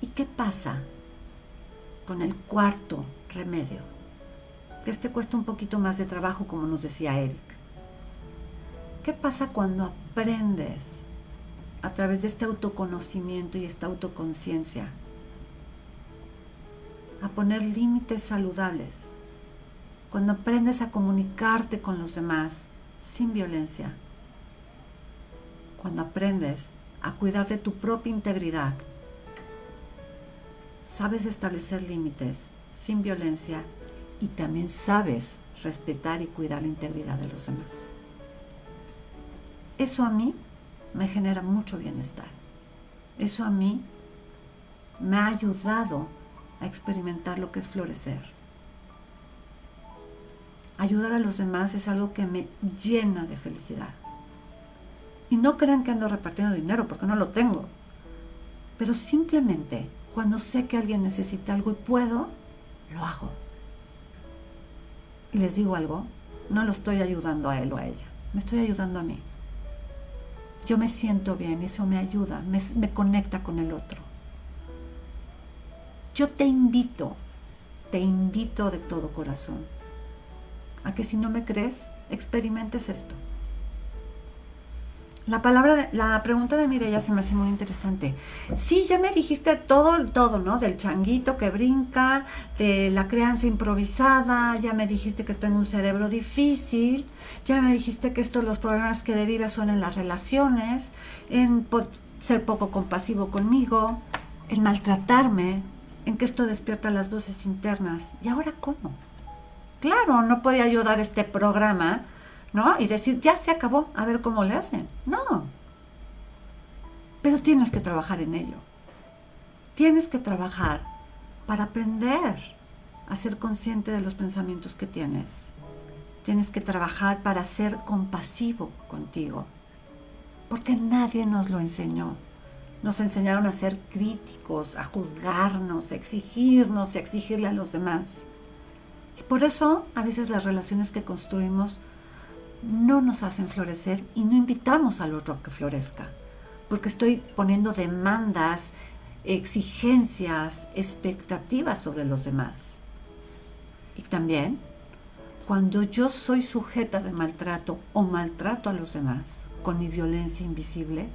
¿Y qué pasa con el cuarto remedio? Este cuesta un poquito más de trabajo, como nos decía Eric. ¿Qué pasa cuando aprendes a través de este autoconocimiento y esta autoconciencia a poner límites saludables, cuando aprendes a comunicarte con los demás sin violencia, cuando aprendes a cuidar de tu propia integridad, sabes establecer límites sin violencia y también sabes respetar y cuidar la integridad de los demás. Eso a mí me genera mucho bienestar. Eso a mí me ha ayudado a experimentar lo que es florecer. Ayudar a los demás es algo que me llena de felicidad. Y no crean que ando repartiendo dinero porque no lo tengo. Pero simplemente cuando sé que alguien necesita algo y puedo, lo hago. Y les digo algo, no lo estoy ayudando a él o a ella, me estoy ayudando a mí. Yo me siento bien, eso me ayuda, me, me conecta con el otro. Yo te invito, te invito de todo corazón a que si no me crees, experimentes esto. La palabra, la pregunta de Mireya se me hace muy interesante. Sí, ya me dijiste todo, todo, ¿no? Del changuito que brinca, de la crianza improvisada, ya me dijiste que tengo un cerebro difícil, ya me dijiste que estos los problemas que deriva son en las relaciones, en ser poco compasivo conmigo, en maltratarme, en que esto despierta las voces internas. ¿Y ahora cómo? Claro, no podía yo dar este programa ¿no? Y decir, ya se acabó, a ver cómo le hacen. No. Pero tienes que trabajar en ello. Tienes que trabajar para aprender a ser consciente de los pensamientos que tienes. Tienes que trabajar para ser compasivo contigo. Porque nadie nos lo enseñó. Nos enseñaron a ser críticos, a juzgarnos, a exigirnos y a exigirle a los demás. Y por eso a veces las relaciones que construimos no nos hacen florecer y no invitamos al otro a que florezca, porque estoy poniendo demandas, exigencias, expectativas sobre los demás. Y también, cuando yo soy sujeta de maltrato o maltrato a los demás con mi violencia invisible,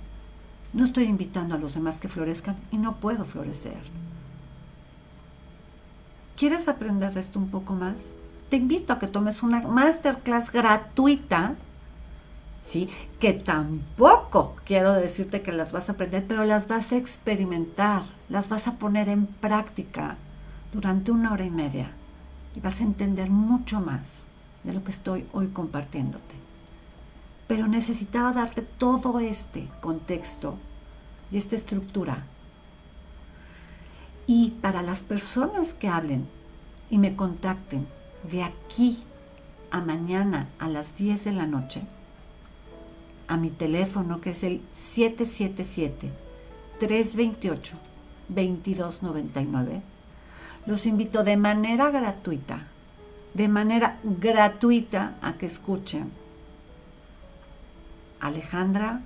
no estoy invitando a los demás que florezcan y no puedo florecer. ¿Quieres aprender de esto un poco más? Te invito a que tomes una masterclass gratuita, ¿sí? Que tampoco quiero decirte que las vas a aprender, pero las vas a experimentar, las vas a poner en práctica durante una hora y media y vas a entender mucho más de lo que estoy hoy compartiéndote. Pero necesitaba darte todo este contexto y esta estructura. Y para las personas que hablen y me contacten de aquí a mañana a las 10 de la noche a mi teléfono que es el 777-328-2299. Los invito de manera gratuita, de manera gratuita a que escuchen a Alejandra,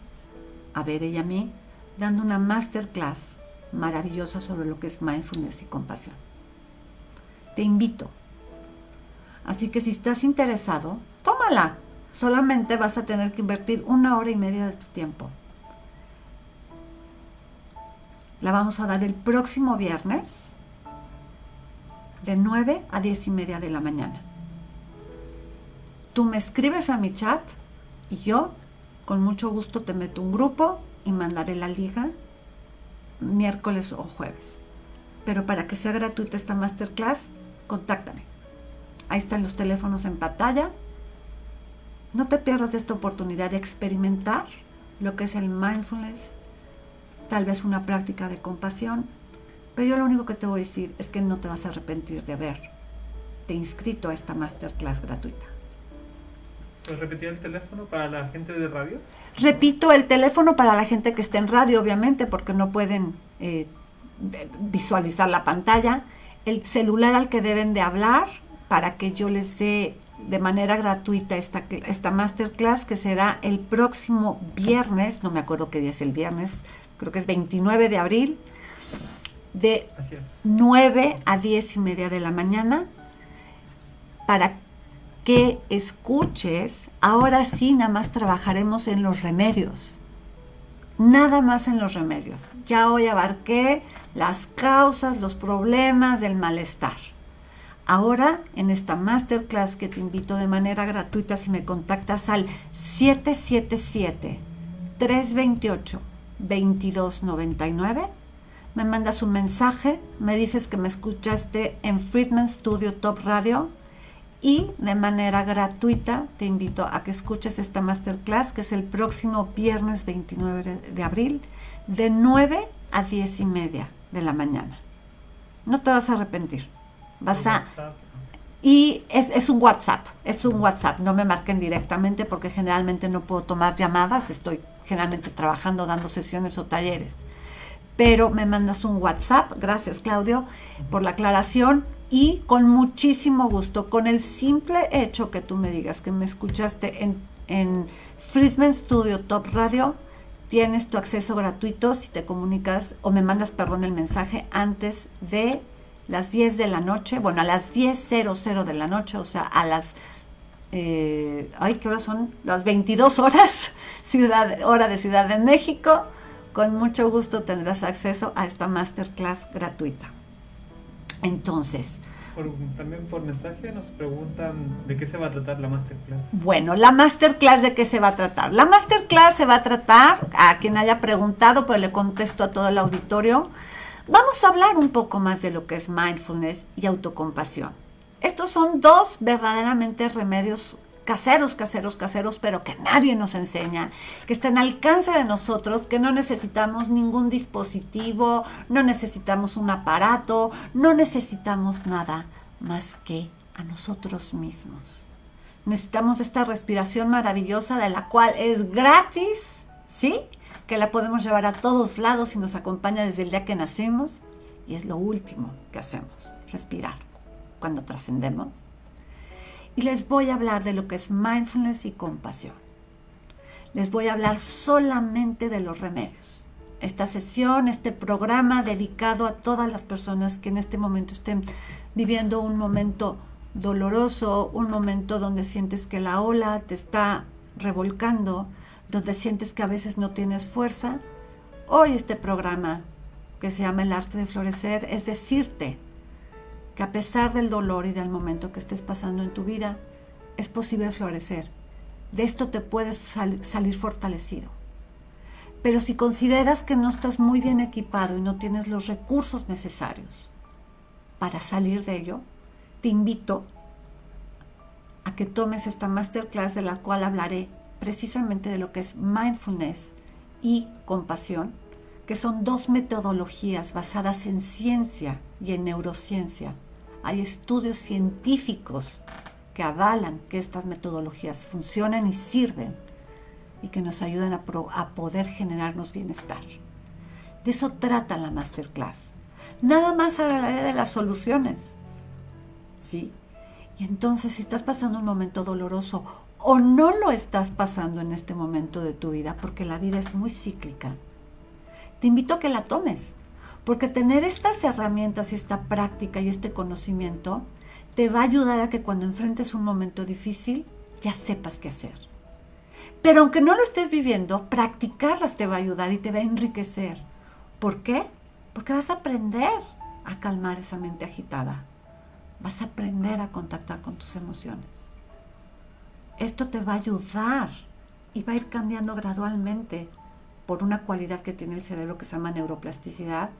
a Bere y a mí, dando una masterclass maravillosa sobre lo que es mindfulness y compasión. Te invito Así que si estás interesado, tómala. Solamente vas a tener que invertir una hora y media de tu tiempo. La vamos a dar el próximo viernes de 9 a 10 y media de la mañana. Tú me escribes a mi chat y yo con mucho gusto te meto un grupo y mandaré la liga miércoles o jueves. Pero para que sea gratuita esta masterclass, contáctame. Ahí están los teléfonos en pantalla. No te pierdas esta oportunidad de experimentar lo que es el mindfulness, tal vez una práctica de compasión, pero yo lo único que te voy a decir es que no te vas a arrepentir de haberte inscrito a esta masterclass gratuita. ¿Puedes repetir el teléfono para la gente de radio? Repito el teléfono para la gente que esté en radio, obviamente, porque no pueden eh, visualizar la pantalla. El celular al que deben de hablar para que yo les dé de manera gratuita esta, esta masterclass que será el próximo viernes, no me acuerdo qué día es el viernes, creo que es 29 de abril, de 9 a 10 y media de la mañana, para que escuches, ahora sí nada más trabajaremos en los remedios. nada más en los remedios. Ya hoy abarqué las causas, los problemas del malestar. Ahora, en esta masterclass que te invito de manera gratuita, si me contactas al 777-328-2299, me mandas un mensaje, me dices que me escuchaste en Friedman Studio Top Radio y de manera gratuita te invito a que escuches esta masterclass que es el próximo viernes 29 de abril de 9 a 10 y media de la mañana. No te vas a arrepentir. Vas a... Y es, es, un WhatsApp, es un WhatsApp, no me marquen directamente porque generalmente no puedo tomar llamadas, estoy generalmente trabajando, dando sesiones o talleres. Pero me mandas un WhatsApp, gracias Claudio por la aclaración, y con muchísimo gusto, con el simple hecho que tú me digas que me escuchaste en, en Friedman Studio Top Radio, tienes tu acceso gratuito si te comunicas o me mandas, perdón, el mensaje antes de las 10 de la noche, bueno, a las 10.00 de la noche, o sea, a las, eh, ay, ¿qué horas son? Las 22 horas, [LAUGHS] ciudad, hora de Ciudad de México. Con mucho gusto tendrás acceso a esta masterclass gratuita. Entonces, también por mensaje nos preguntan de qué se va a tratar la masterclass. Bueno, la masterclass de qué se va a tratar. La masterclass se va a tratar, a quien haya preguntado, pero le contesto a todo el auditorio, vamos a hablar un poco más de lo que es mindfulness y autocompasión. Estos son dos verdaderamente remedios caseros, caseros, caseros, pero que nadie nos enseña, que están al alcance de nosotros, que no necesitamos ningún dispositivo, no necesitamos un aparato, no necesitamos nada más que a nosotros mismos. Necesitamos esta respiración maravillosa de la cual es gratis, ¿sí? Que la podemos llevar a todos lados y nos acompaña desde el día que nacemos y es lo último que hacemos, respirar cuando trascendemos y les voy a hablar de lo que es mindfulness y compasión. Les voy a hablar solamente de los remedios. Esta sesión, este programa dedicado a todas las personas que en este momento estén viviendo un momento doloroso, un momento donde sientes que la ola te está revolcando, donde sientes que a veces no tienes fuerza. Hoy este programa que se llama El arte de florecer es decirte que a pesar del dolor y del momento que estés pasando en tu vida, es posible florecer. De esto te puedes salir fortalecido. Pero si consideras que no estás muy bien equipado y no tienes los recursos necesarios para salir de ello, te invito a que tomes esta masterclass de la cual hablaré precisamente de lo que es mindfulness y compasión, que son dos metodologías basadas en ciencia y en neurociencia. Hay estudios científicos que avalan que estas metodologías funcionan y sirven y que nos ayudan a, poder generarnos bienestar. De eso trata la masterclass. Nada más hablaré de las soluciones. ¿Sí? Y entonces si estás pasando un momento doloroso o no lo estás pasando en este momento de tu vida, porque la vida es muy cíclica, te invito a que la tomes, porque tener estas herramientas y esta práctica y este conocimiento te va a ayudar a que cuando enfrentes un momento difícil ya sepas qué hacer. Pero aunque no lo estés viviendo, practicarlas te va a ayudar y te va a enriquecer. ¿Por qué? Porque vas a aprender a calmar esa mente agitada. Vas a aprender a contactar con tus emociones. Esto te va a ayudar y va a ir cambiando gradualmente por una cualidad que tiene el cerebro que se llama neuroplasticidad,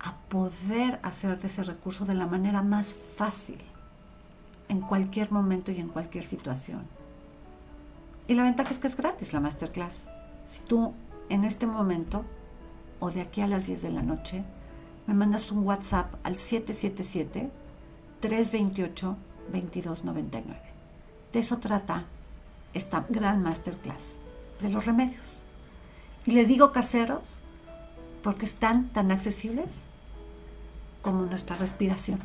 a poder hacer de ese recurso de la manera más fácil, en cualquier momento y en cualquier situación. Y la ventaja es que es gratis la masterclass. Si tú en este momento o de aquí a las 10 de la noche me mandas un WhatsApp al 777-328-2299. De eso trata esta gran masterclass, de los remedios. Y les digo caseros porque están tan accesibles como nuestra respiración.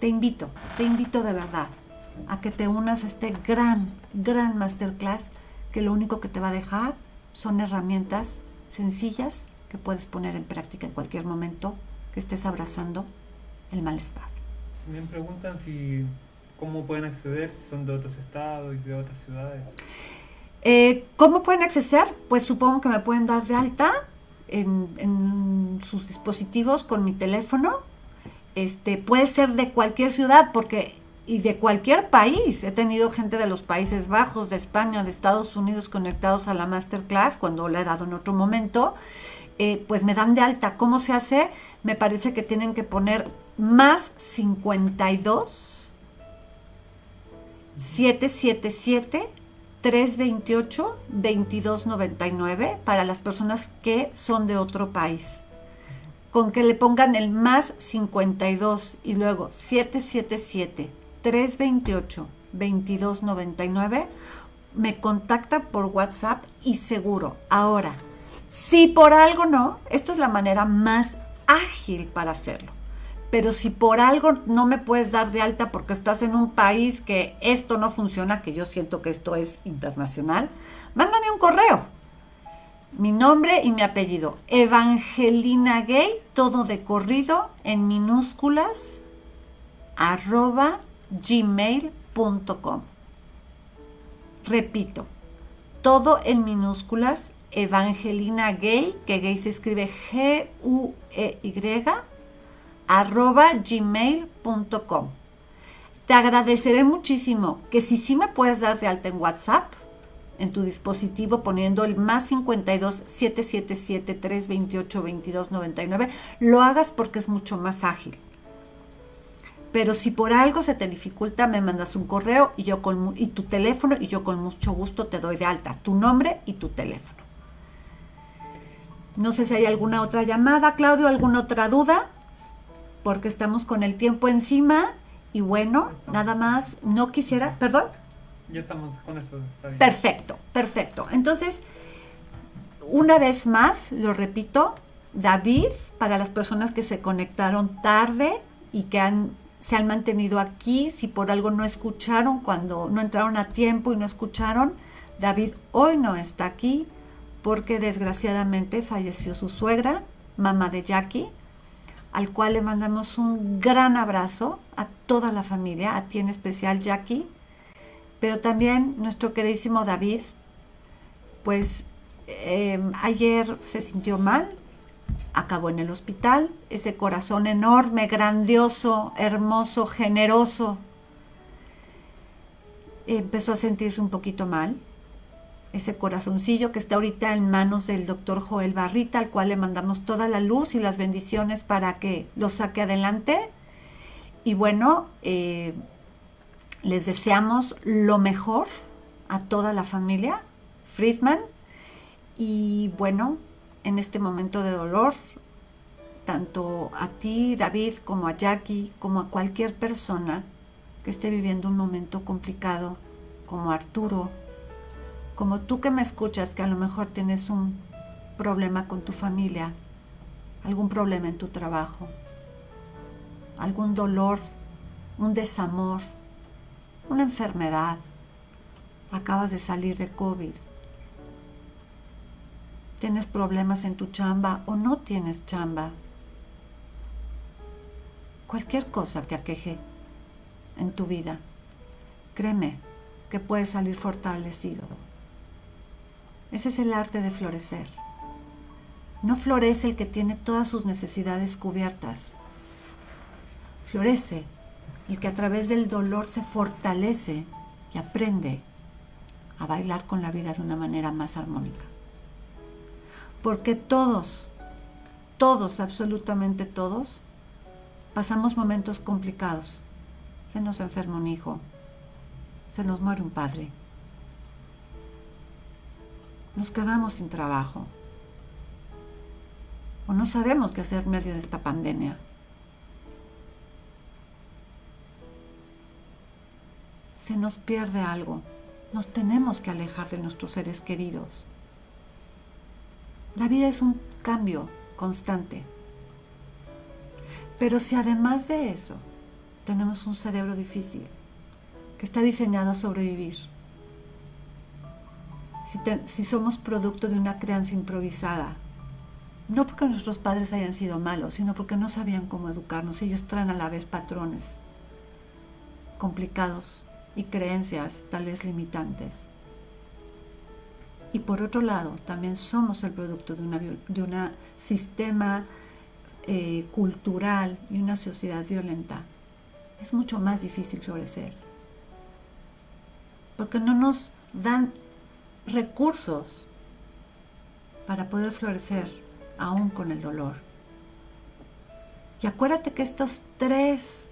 Te invito, te invito de verdad a que te unas a este gran, gran masterclass que lo único que te va a dejar son herramientas sencillas que puedes poner en práctica en cualquier momento que estés abrazando el malestar. Me preguntan si cómo pueden acceder, si son de otros estados y de otras ciudades. Eh, ¿Cómo pueden acceder? Pues supongo que me pueden dar de alta en, en sus dispositivos con mi teléfono. Este, puede ser de cualquier ciudad porque y de cualquier país. He tenido gente de los Países Bajos, de España, de Estados Unidos conectados a la masterclass cuando la he dado en otro momento. Eh, pues me dan de alta. ¿Cómo se hace? Me parece que tienen que poner más 52 777 328 2299 para las personas que son de otro país. Con que le pongan el más 52 y luego 777 328 2299 me contacta por WhatsApp y seguro. Ahora, si por algo no, esto es la manera más ágil para hacerlo. Pero si por algo no me puedes dar de alta porque estás en un país que esto no funciona, que yo siento que esto es internacional, mándame un correo. Mi nombre y mi apellido. Evangelina Gay, todo de corrido, en minúsculas, arroba gmail.com. Repito, todo en minúsculas, Evangelina Gay, que gay se escribe G-U-E-Y, arroba gmail.com. Te agradeceré muchísimo que si sí me puedes dar de alta en WhatsApp, en tu dispositivo poniendo el más 52 777 328 2299, lo hagas porque es mucho más ágil. Pero si por algo se te dificulta, me mandas un correo y yo con y tu teléfono y yo con mucho gusto te doy de alta tu nombre y tu teléfono. No sé si hay alguna otra llamada, Claudio, alguna otra duda, porque estamos con el tiempo encima y bueno, nada más, no quisiera, perdón. Ya estamos con eso. Está bien. Perfecto, perfecto. Entonces, una vez más, lo repito, David, para las personas que se conectaron tarde y que han, se han mantenido aquí, si por algo no escucharon, cuando no entraron a tiempo y no escucharon, David hoy no está aquí porque desgraciadamente falleció su suegra, mamá de Jackie, al cual le mandamos un gran abrazo a toda la familia, a ti en especial Jackie, pero también nuestro queridísimo David, pues eh, ayer se sintió mal, acabó en el hospital, ese corazón enorme, grandioso, hermoso, generoso, empezó a sentirse un poquito mal, ese corazoncillo que está ahorita en manos del doctor Joel Barrita, al cual le mandamos toda la luz y las bendiciones para que lo saque adelante. Y bueno, eh, les deseamos lo mejor a toda la familia Friedman. Y bueno, en este momento de dolor, tanto a ti, David, como a Jackie, como a cualquier persona que esté viviendo un momento complicado, como Arturo, como tú que me escuchas, que a lo mejor tienes un problema con tu familia, algún problema en tu trabajo, algún dolor, un desamor, una enfermedad, acabas de salir de COVID, tienes problemas en tu chamba o no tienes chamba, cualquier cosa que aqueje en tu vida, créeme que puedes salir fortalecido. Ese es el arte de florecer. No florece el que tiene todas sus necesidades cubiertas. Florece el que a través del dolor se fortalece y aprende a bailar con la vida de una manera más armónica. Porque todos, todos, absolutamente todos, pasamos momentos complicados. Se nos enferma un hijo, se nos muere un padre, nos quedamos sin trabajo o no sabemos qué hacer en medio de esta pandemia. Se nos pierde algo, nos tenemos que alejar de nuestros seres queridos. La vida es un cambio constante. Pero si además de eso tenemos un cerebro difícil que está diseñado a sobrevivir, si, somos producto de una crianza improvisada. No porque nuestros padres hayan sido malos, sino porque no sabían cómo educarnos. Ellos traen a la vez patrones complicados y creencias tal vez limitantes. Y por otro lado, también somos el producto de un de una sistema eh, cultural y una sociedad violenta. Es mucho más difícil florecer. Porque no nos dan recursos para poder florecer aún con el dolor. Y acuérdate que estos tres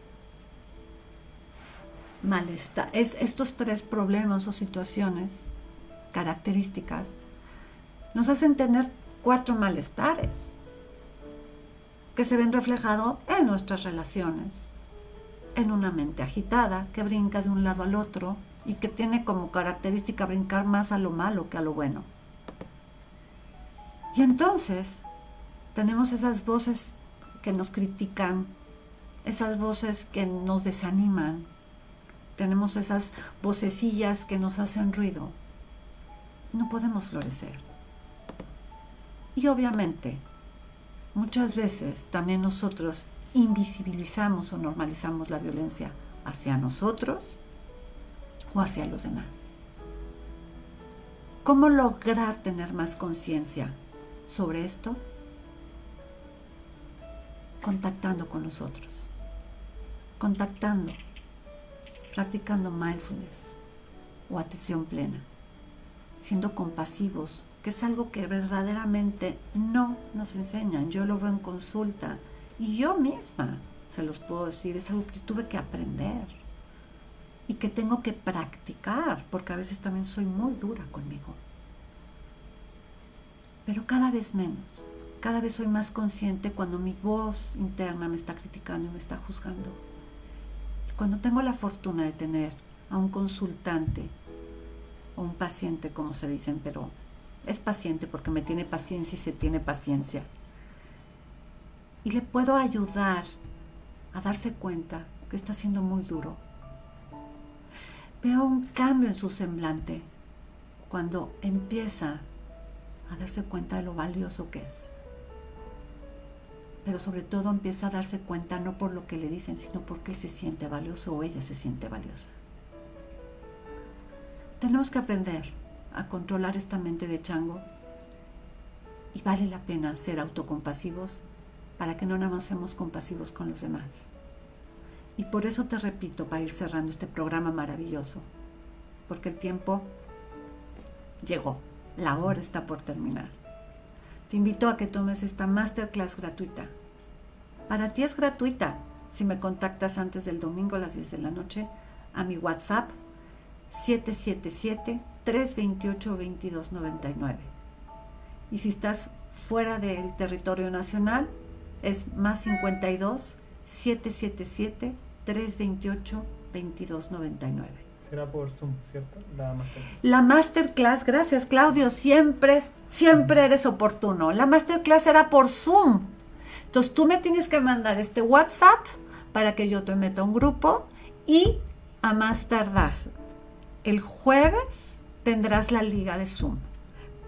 malestar, es, estos tres problemas o situaciones características nos hacen tener cuatro malestares que se ven reflejados en nuestras relaciones, en una mente agitada que brinca de un lado al otro y que tiene como característica brincar más a lo malo que a lo bueno. Y entonces tenemos esas voces que nos critican, esas voces que nos desaniman, tenemos esas vocecillas que nos hacen ruido no podemos florecer. Y obviamente, muchas veces también nosotros invisibilizamos o normalizamos la violencia hacia nosotros o hacia los demás. ¿Cómo lograr tener más conciencia sobre esto? Contactando con nosotros, contactando, practicando mindfulness o atención plena siendo compasivos, que es algo que verdaderamente no nos enseñan. Yo lo veo en consulta y yo misma se los puedo decir, es algo que tuve que aprender y que tengo que practicar, porque a veces también soy muy dura conmigo. Pero cada vez menos, cada vez soy más consciente cuando mi voz interna me está criticando y me está juzgando. Cuando tengo la fortuna de tener a un consultante un paciente, como se dicen, pero es paciente porque me tiene paciencia y se tiene paciencia. Y le puedo ayudar a darse cuenta que está siendo muy duro. Veo un cambio en su semblante cuando empieza a darse cuenta de lo valioso que es. Pero sobre todo empieza a darse cuenta no por lo que le dicen, sino porque él se siente valioso o ella se siente valiosa. Tenemos que aprender a controlar esta mente de chango y vale la pena ser autocompasivos para que no nada más seamos compasivos con los demás. Y por eso te repito, para ir cerrando este programa maravilloso, porque el tiempo llegó, la hora está por terminar. Te invito a que tomes esta masterclass gratuita. Para ti es gratuita si me contactas antes del domingo a las 10 de la noche a mi WhatsApp 777-328-2299. Y si estás fuera del territorio nacional, es más 52 777 328 2299. Será por Zoom, ¿cierto? La masterclass. La masterclass, gracias Claudio, siempre, siempre eres oportuno. La masterclass era por Zoom. Entonces tú me tienes que mandar este WhatsApp para que yo te meta un grupo y a más tardar el jueves tendrás la liga de Zoom,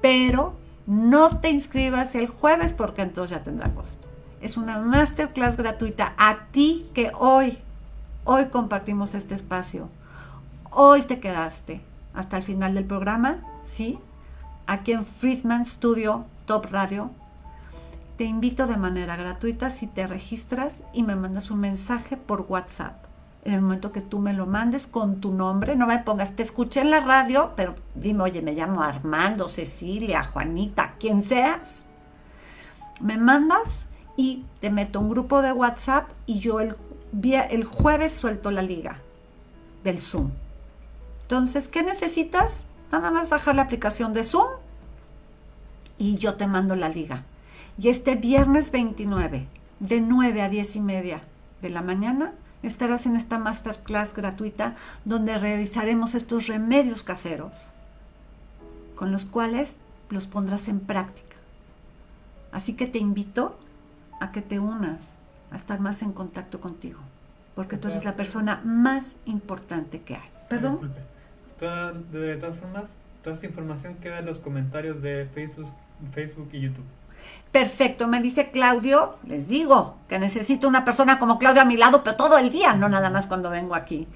pero no te inscribas el jueves porque entonces ya tendrá costo. Es una masterclass gratuita a ti que hoy, hoy compartimos este espacio. Hoy te quedaste hasta el final del programa, ¿sí? Aquí en Friedman Studio Top Radio. Te invito de manera gratuita si te registras y me mandas un mensaje por WhatsApp en el momento que tú me lo mandes con tu nombre, no me pongas, te escuché en la radio, pero dime, oye, me llamo Armando, Cecilia, Juanita, quien seas. Me mandas y te meto un grupo de WhatsApp y yo el, el jueves suelto la liga del Zoom. Entonces, ¿qué necesitas? Nada más bajar la aplicación de Zoom y yo te mando la liga. Y este viernes 29, de 9 a 10 y media de la mañana, estarás en esta masterclass gratuita donde revisaremos estos remedios caseros con los cuales los pondrás en práctica. Así que te invito a que te unas a estar más en contacto contigo, porque tú eres la persona más importante que hay. ¿Perdón? de todas formas, toda esta información queda en los comentarios de Facebook, Facebook y YouTube. Perfecto, me dice Claudio, les digo que necesito una persona como Claudio a mi lado, pero todo el día, no nada más cuando vengo aquí.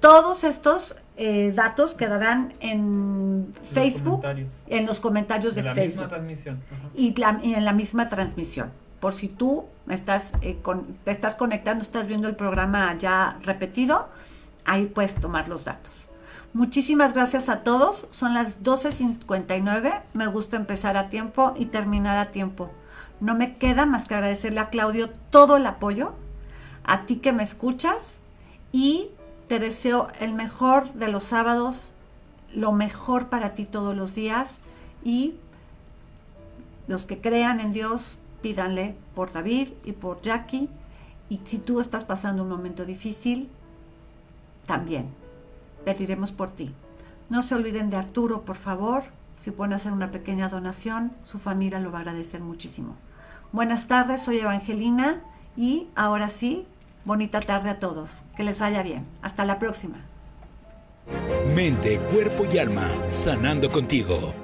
Todos estos eh, datos quedarán en Facebook, en los comentarios de, la Facebook misma transmisión. Ajá. y, la- y en la misma transmisión. Por si tú estás, eh, te estás conectando, estás viendo el programa ya repetido, ahí puedes tomar los datos. Muchísimas gracias a todos. Son las 12.59. Me gusta empezar a tiempo y terminar a tiempo. No me queda más que agradecerle a Claudio todo el apoyo, a ti que me escuchas y te deseo el mejor de los sábados, lo mejor para ti todos los días y los que crean en Dios, pídanle por David y por Jackie. Y si tú estás pasando un momento difícil, también pediremos por ti. No se olviden de Arturo, por favor. Si pueden hacer una pequeña donación, su familia lo va a agradecer muchísimo. Buenas tardes, soy Evangelina y ahora sí, bonita tarde a todos. Que les vaya bien. Hasta la próxima. Mente, cuerpo y alma, sanando contigo.